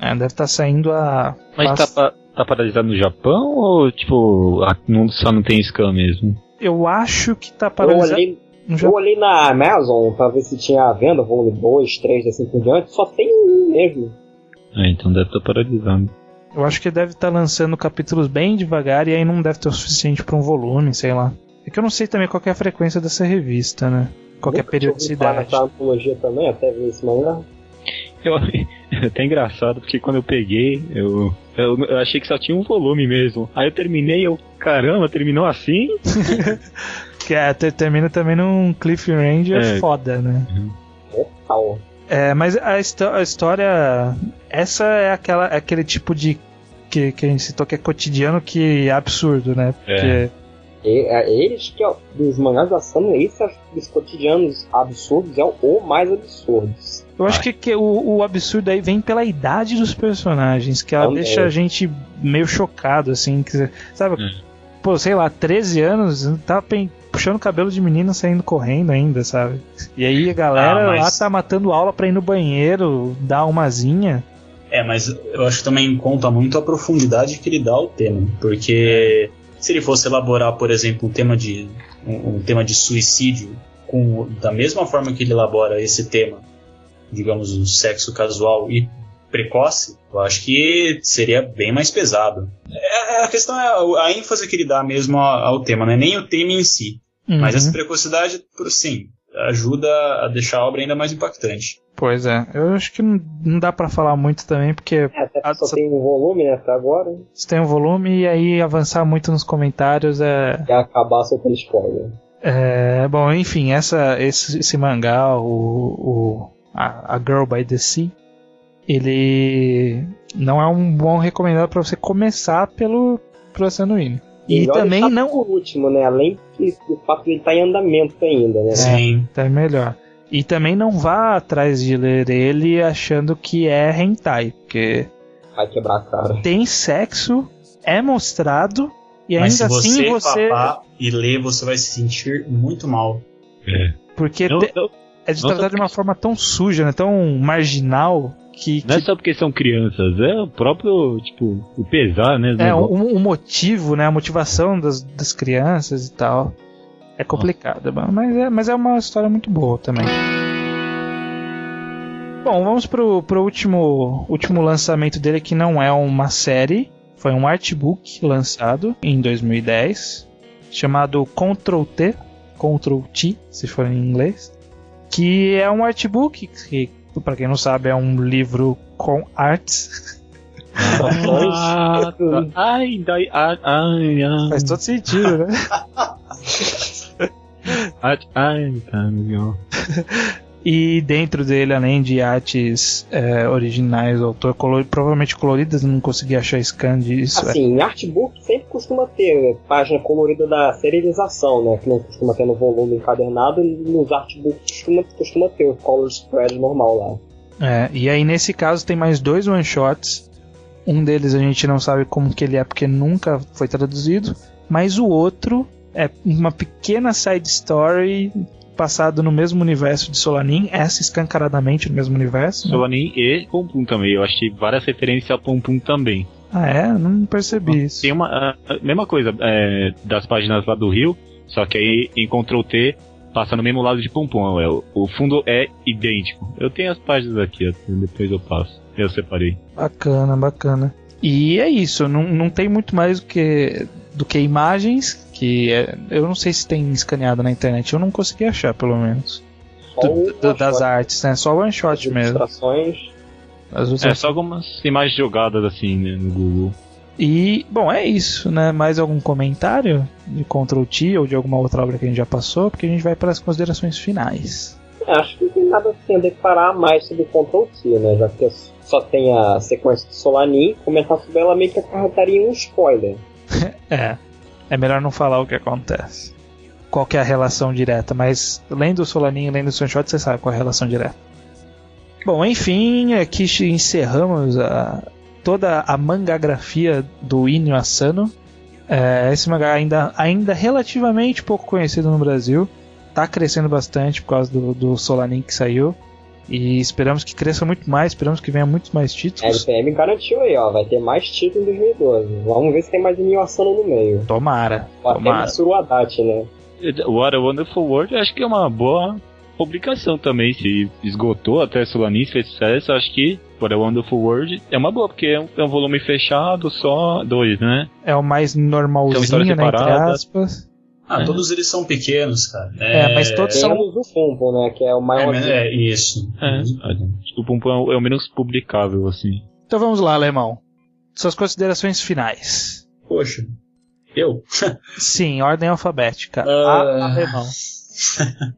É, deve estar saindo a. Mas tá, pa- tá paralisado no Japão ou, tipo, a- não, só não tem scan mesmo? Eu acho que tá Eu paralisado olhei, no eu olhei na Amazon pra ver se tinha a venda, volume 2, 3, assim por diante, só tem um mesmo. Ah, então deve estar paralisado. Eu acho que deve estar lançando capítulos bem devagar e aí não deve ter o suficiente pra um volume, sei lá. É que eu não sei também qual que é a frequência dessa revista, né? Qual que é a periodicidade. nessa antologia também, até ver esse mangá. Eu, é até engraçado, porque quando eu peguei, eu, eu, eu achei que só tinha um volume mesmo. Aí eu terminei, eu, caramba, terminou assim? Que é, te- termina também num cliffhanger É. foda, né? Total. É, mas a, a história. Essa é aquela, é aquele tipo de. Que, que a gente citou que é cotidiano que é absurdo, né? Porque. É, eles que, ó, dos mangás da Sama, esse é- dos cotidianos absurdos é o, o mais absurdo. Eu acho que, que o, o absurdo aí vem pela idade dos personagens, que ela Também. deixa a gente meio chocado, assim. Que, sabe? Hum. Pô, sei lá, 13 anos, tá puxando o cabelo de menina saindo correndo ainda, sabe? E aí a galera Ah, mas- lá tá matando aula pra ir no banheiro, dar umazinha. É, mas eu acho que também conta muito a profundidade que ele dá ao tema. Porque se ele fosse elaborar, por exemplo, um tema de, um, um tema de suicídio com, da mesma forma que ele elabora esse tema, digamos, o sexo casual e precoce, eu acho que seria bem mais pesado. É, a questão é a- ênfase que ele dá mesmo ao, ao tema, não é nem o tema em si. Mas Uhum. essa precocidade, por- sim, ajuda a deixar a obra ainda mais impactante. Pois é, eu acho que não, não dá pra falar muito também, porque É, até porque só só- tem um volume, né, até agora. se tem um volume e aí avançar muito nos comentários é. E acabar soltando spoiler. é bom, enfim, essa, esse, esse mangá, o, o a, a Girl by the Sea, ele não é um bom recomendado pra você começar pelo, pelo Assanuino. E Melhor também deixar não. por último, né? Além que, do fato de ele estar em andamento ainda, né? Sim. Tá melhor. E também não vá atrás de ler ele achando que é hentai, porque Vai quebrar a cara. tem sexo, é mostrado, e Mas ainda se assim você você. papar e ler, você vai se sentir muito mal. É. Porque te- não, é de tratar de uma forma tão suja, né? Tão marginal, que. não é que só porque são crianças, é o próprio, tipo, o pesar, né? é, o, motivo, né? A motivação das, das crianças e tal. É complicado, mas é, mas é uma história muito boa também. Bom, vamos pro, pro último, último lançamento dele, que não é uma série. Foi um artbook lançado em 2010, chamado Ctrl T, Ctrl T, se for em inglês. Que é um artbook, que, pra quem não sabe, é um livro com artes. Ah, tá. Ai, dai, ai, ai, ai. Faz todo sentido, né? Ai, ai, tá. E dentro dele, além de artes é, originais do autor, color- provavelmente coloridas, não consegui achar scan disso. é. Assim, em artbook sempre costuma ter página colorida da serialização, né? Que não costuma ter no volume encadernado, e nos artbooks costuma, costuma ter o color spread normal lá. É, e aí nesse caso tem mais dois one shots. Um deles a gente não sabe como que ele é porque nunca foi traduzido, mas o outro é uma pequena side story passado no mesmo universo de Solanin, essa escancaradamente no mesmo universo. né? Solanin e Pum Pum também. Eu achei várias referências a Pum Pum também. Ah, é? Não percebi isso. Tem uma. A, a mesma coisa é, das páginas lá do Rio, só que aí em Ctrl T passa no mesmo lado de Pum Pum. É, o, o fundo é idêntico. Eu tenho as páginas aqui, depois eu passo. Eu separei. Bacana, bacana. E é isso, não, não tem muito mais do que, do que imagens, que é- eu não sei se tem escaneado na internet, eu não consegui achar, pelo menos. Só Do- do- das shot, artes, né? Só one as shot mesmo. ilustrações. As É só algumas imagens jogadas assim né, no Google. E, bom, é isso, né? Mais algum comentário de Ctrl T ou de alguma outra obra que a gente já passou? Porque a gente vai para as considerações finais. É, acho que não tem nada assim a declarar mais sobre o Ctrl T, né? Já que só tem a sequência de Solanin, comentar sobre ela meio que acarretaria um spoiler. É, é melhor não falar o que acontece. Qual que é a relação direta, mas lendo o Solanin e lendo o Sunshot, você sabe qual é a relação direta. Bom, enfim, aqui encerramos a, toda a mangagrafia do Inyo Asano. É, esse mangá ainda, ainda relativamente pouco conhecido no Brasil. Tá crescendo bastante por causa do, do Solanin que saiu. E esperamos que cresça muito mais, esperamos que venha muitos mais A títulos. LPM garantiu aí, ó, vai ter mais título em 2012. Vamos ver se tem mais Inyoasano no meio. Tomara, Ou até tomara. Matsuru Adachi, né? What a Wonderful World acho que é uma boa publicação também. Se esgotou até Solanin, fez sucesso, acho que What a Wonderful World é uma boa, porque é um, é um volume fechado, só dois, né? É o mais normalzinho, né, entre aspas. Ah, É. todos eles são pequenos, cara. É, mas todos são Menos o Pumpo, né? Que é o É, maior. mas- é, isso. É, acho que o Pum Pum é o- é o menos publicável, assim. Então vamos lá, Alemão. Suas considerações finais. Poxa. Eu? Sim, ordem alfabética. Ah. A, alemão.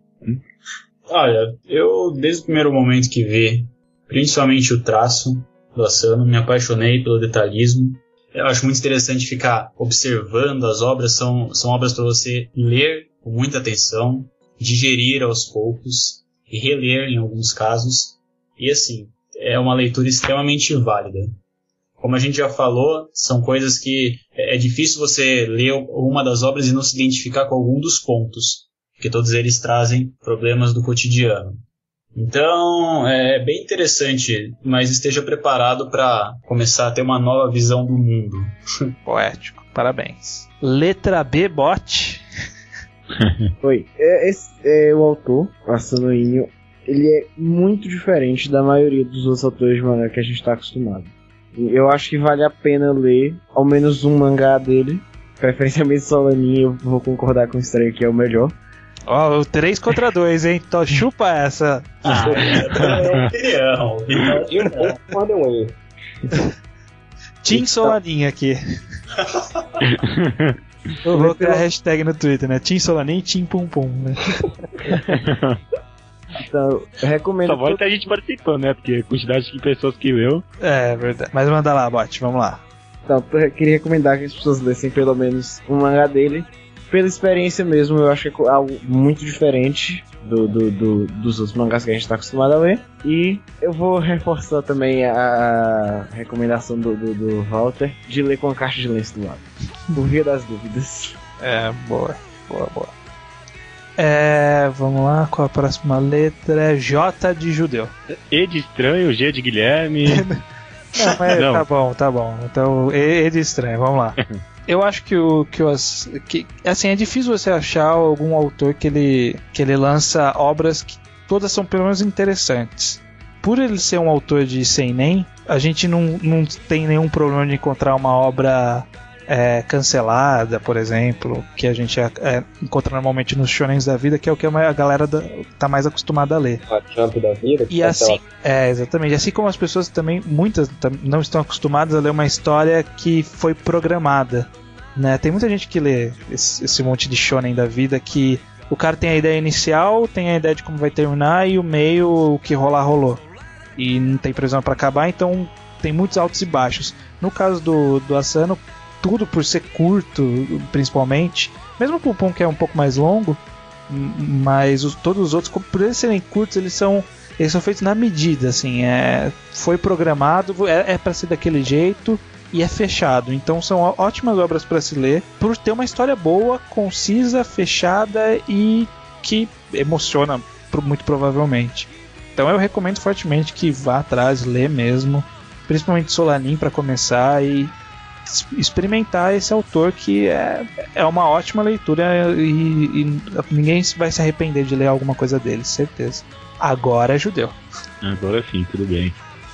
Olha, eu desde o primeiro momento que vi, principalmente o traço do Asano, me apaixonei pelo detalhismo. Eu acho muito interessante ficar observando as obras, são, são obras para você ler com muita atenção, digerir aos poucos e reler em alguns casos. E assim, é uma leitura extremamente válida. Como a gente já falou, são coisas que é é difícil você ler uma das obras e não se identificar com algum dos pontos porque todos eles trazem problemas do cotidiano. Então, é bem interessante, mas esteja preparado para começar a ter uma nova visão do mundo. Poético. Parabéns. Letra B, bot. Oi. É, esse, é o autor, Asano Inyo, ele é muito diferente da maioria dos outros autores de mangá que a gente está acostumado. Eu acho que vale a pena ler ao menos um mangá dele. Preferencialmente Solanin, eu vou concordar com o Estranho que é o melhor. Ó, o 3 contra 2, hein? Então chupa essa. Ah, é opinião. E um pouco Wayne. Team Solanin aqui. Eu vou criar a hashtag no Twitter, né? Team Solanin e Team Pum Pum, né? Então, eu recomendo. Só vai ter a gente participando, né? Porque a quantidade de pessoas que leu. É, verdade. Mas manda lá, bot, vamos lá. Então, eu queria recomendar que as pessoas lessem pelo menos um mangá dele. Pela experiência mesmo, eu acho que é algo muito diferente. do, do, do- dos outros mangás que a gente tá acostumado a ler. E eu vou reforçar também a recomendação do, do, do Walter de ler com a caixa de lenço do lado. Por via das dúvidas. É, boa, boa, boa. É, vamos lá, qual a próxima letra? J de judeu. E de estranho, G de Guilherme. Não, mas Não. tá bom, tá bom. Então, E, e de estranho, vamos lá. Eu acho que o que, os, que assim é difícil você achar algum autor que ele que ele lança obras que todas são pelo menos interessantes. Por ele ser um autor de seinen, a gente não, não tem nenhum problema de encontrar uma obra é, cancelada, por exemplo, que a gente é, encontra normalmente nos shonens da vida, que é o que a galera da- tá mais acostumada a ler. A Jump da vida. que E tá assim, é, exatamente. Assim como as pessoas também, muitas não estão acostumadas a ler uma história que foi programada. Né? Tem muita gente que lê esse, esse monte de shonen da vida que o cara tem a ideia inicial, tem a ideia de como vai terminar e o meio, o que rolar, rolou. E não tem previsão para acabar, então tem muitos altos e baixos. No caso do, do Asano, tudo por ser curto, principalmente, mesmo o Pum que é um pouco mais longo, mas os- todos os outros, por eles serem curtos, eles são eles são feitos na medida, assim, é, foi programado, é, é para ser daquele jeito e é fechado. Então são ótimas obras para se ler, por ter uma história boa, concisa, fechada e que emociona muito provavelmente. Então eu recomendo fortemente que vá atrás, lê mesmo, principalmente Solanin para começar e experimentar esse autor que é, é uma ótima leitura e, e ninguém vai se arrepender de ler alguma coisa dele, certeza. Agora é judeu. Agora sim, tudo bem.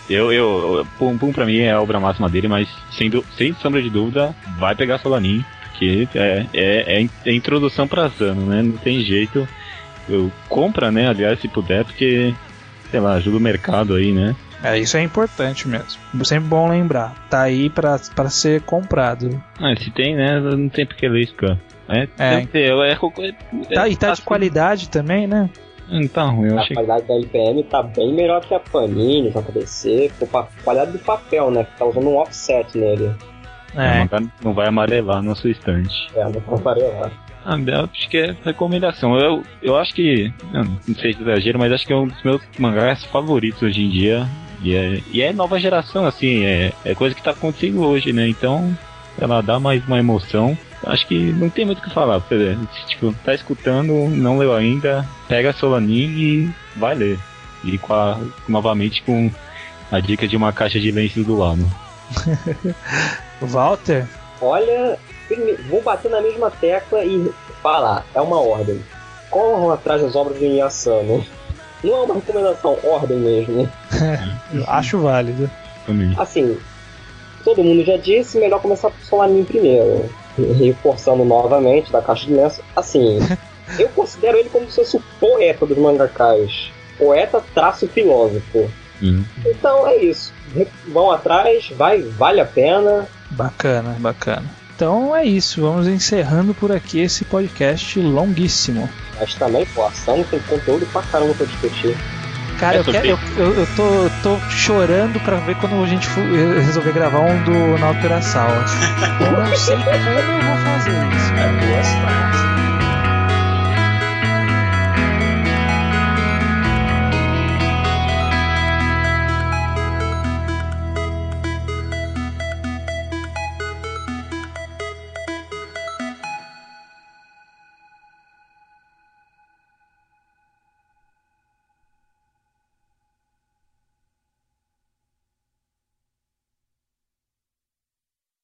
Eu, eu, Pum Pum pra mim é a obra máxima dele, mas sem, du- sem sombra de dúvida, vai pegar Solanin, porque é, é, é, é introdução pra Zano, né? Não tem jeito. Eu compra, né? Aliás, se puder, porque, sei lá, ajuda o mercado aí, né? É, isso é importante mesmo. Sempre bom lembrar. Tá aí pra, pra ser comprado. Ah, se tem, né? Não tem porque ler isso, cara. É, É. deve ter, é, é, Tá, e tá de assim, qualidade também, né? Não tá ruim, eu A achei que. qualidade da LPM tá bem melhor que a Panini, JBC, pa- qualidade do papel, né? Que tá usando um offset nele. É. Não, vai- não vai amarelar na sua estante. É, não comparei lá. Ah, eu acho que é recomendação. Eu, eu acho que. Não sei se é exagero, mas acho que é um dos meus mangás favoritos hoje em dia. E é, e é nova geração, assim, é, é coisa que tá acontecendo hoje, né? Então, ela dá mais uma emoção. Acho que não tem muito o que falar. Tipo, tá escutando, não leu ainda, pega a Solanin e vai ler. E com a- novamente com a dica de uma caixa de lenços do lado. Walter? Olha, vou bater na mesma tecla e falar, é uma ordem. Corram atrás das obras do Inuyasano. Não é uma recomendação, ordem mesmo. Eu Acho válido. Também. Assim, todo mundo já disse, melhor começar por Solanin primeiro. Reforçando novamente da caixa de lenço. Assim, eu considero ele como se fosse o poeta dos mangakás. Poeta traço filósofo. Uhum. Então é isso. Vão atrás, vai, vale a pena. Bacana, bacana. Então é isso, vamos encerrando por aqui esse podcast longuíssimo. Mas também, pô, a ação tem conteúdo pra caramba pra discutir. Cara, É eu, quero, eu, eu, eu tô, eu tô chorando pra ver quando a gente for- eh, resolver gravar um do Naoto Urasawa. Eu não sei como eu vou fazer isso. É, boa.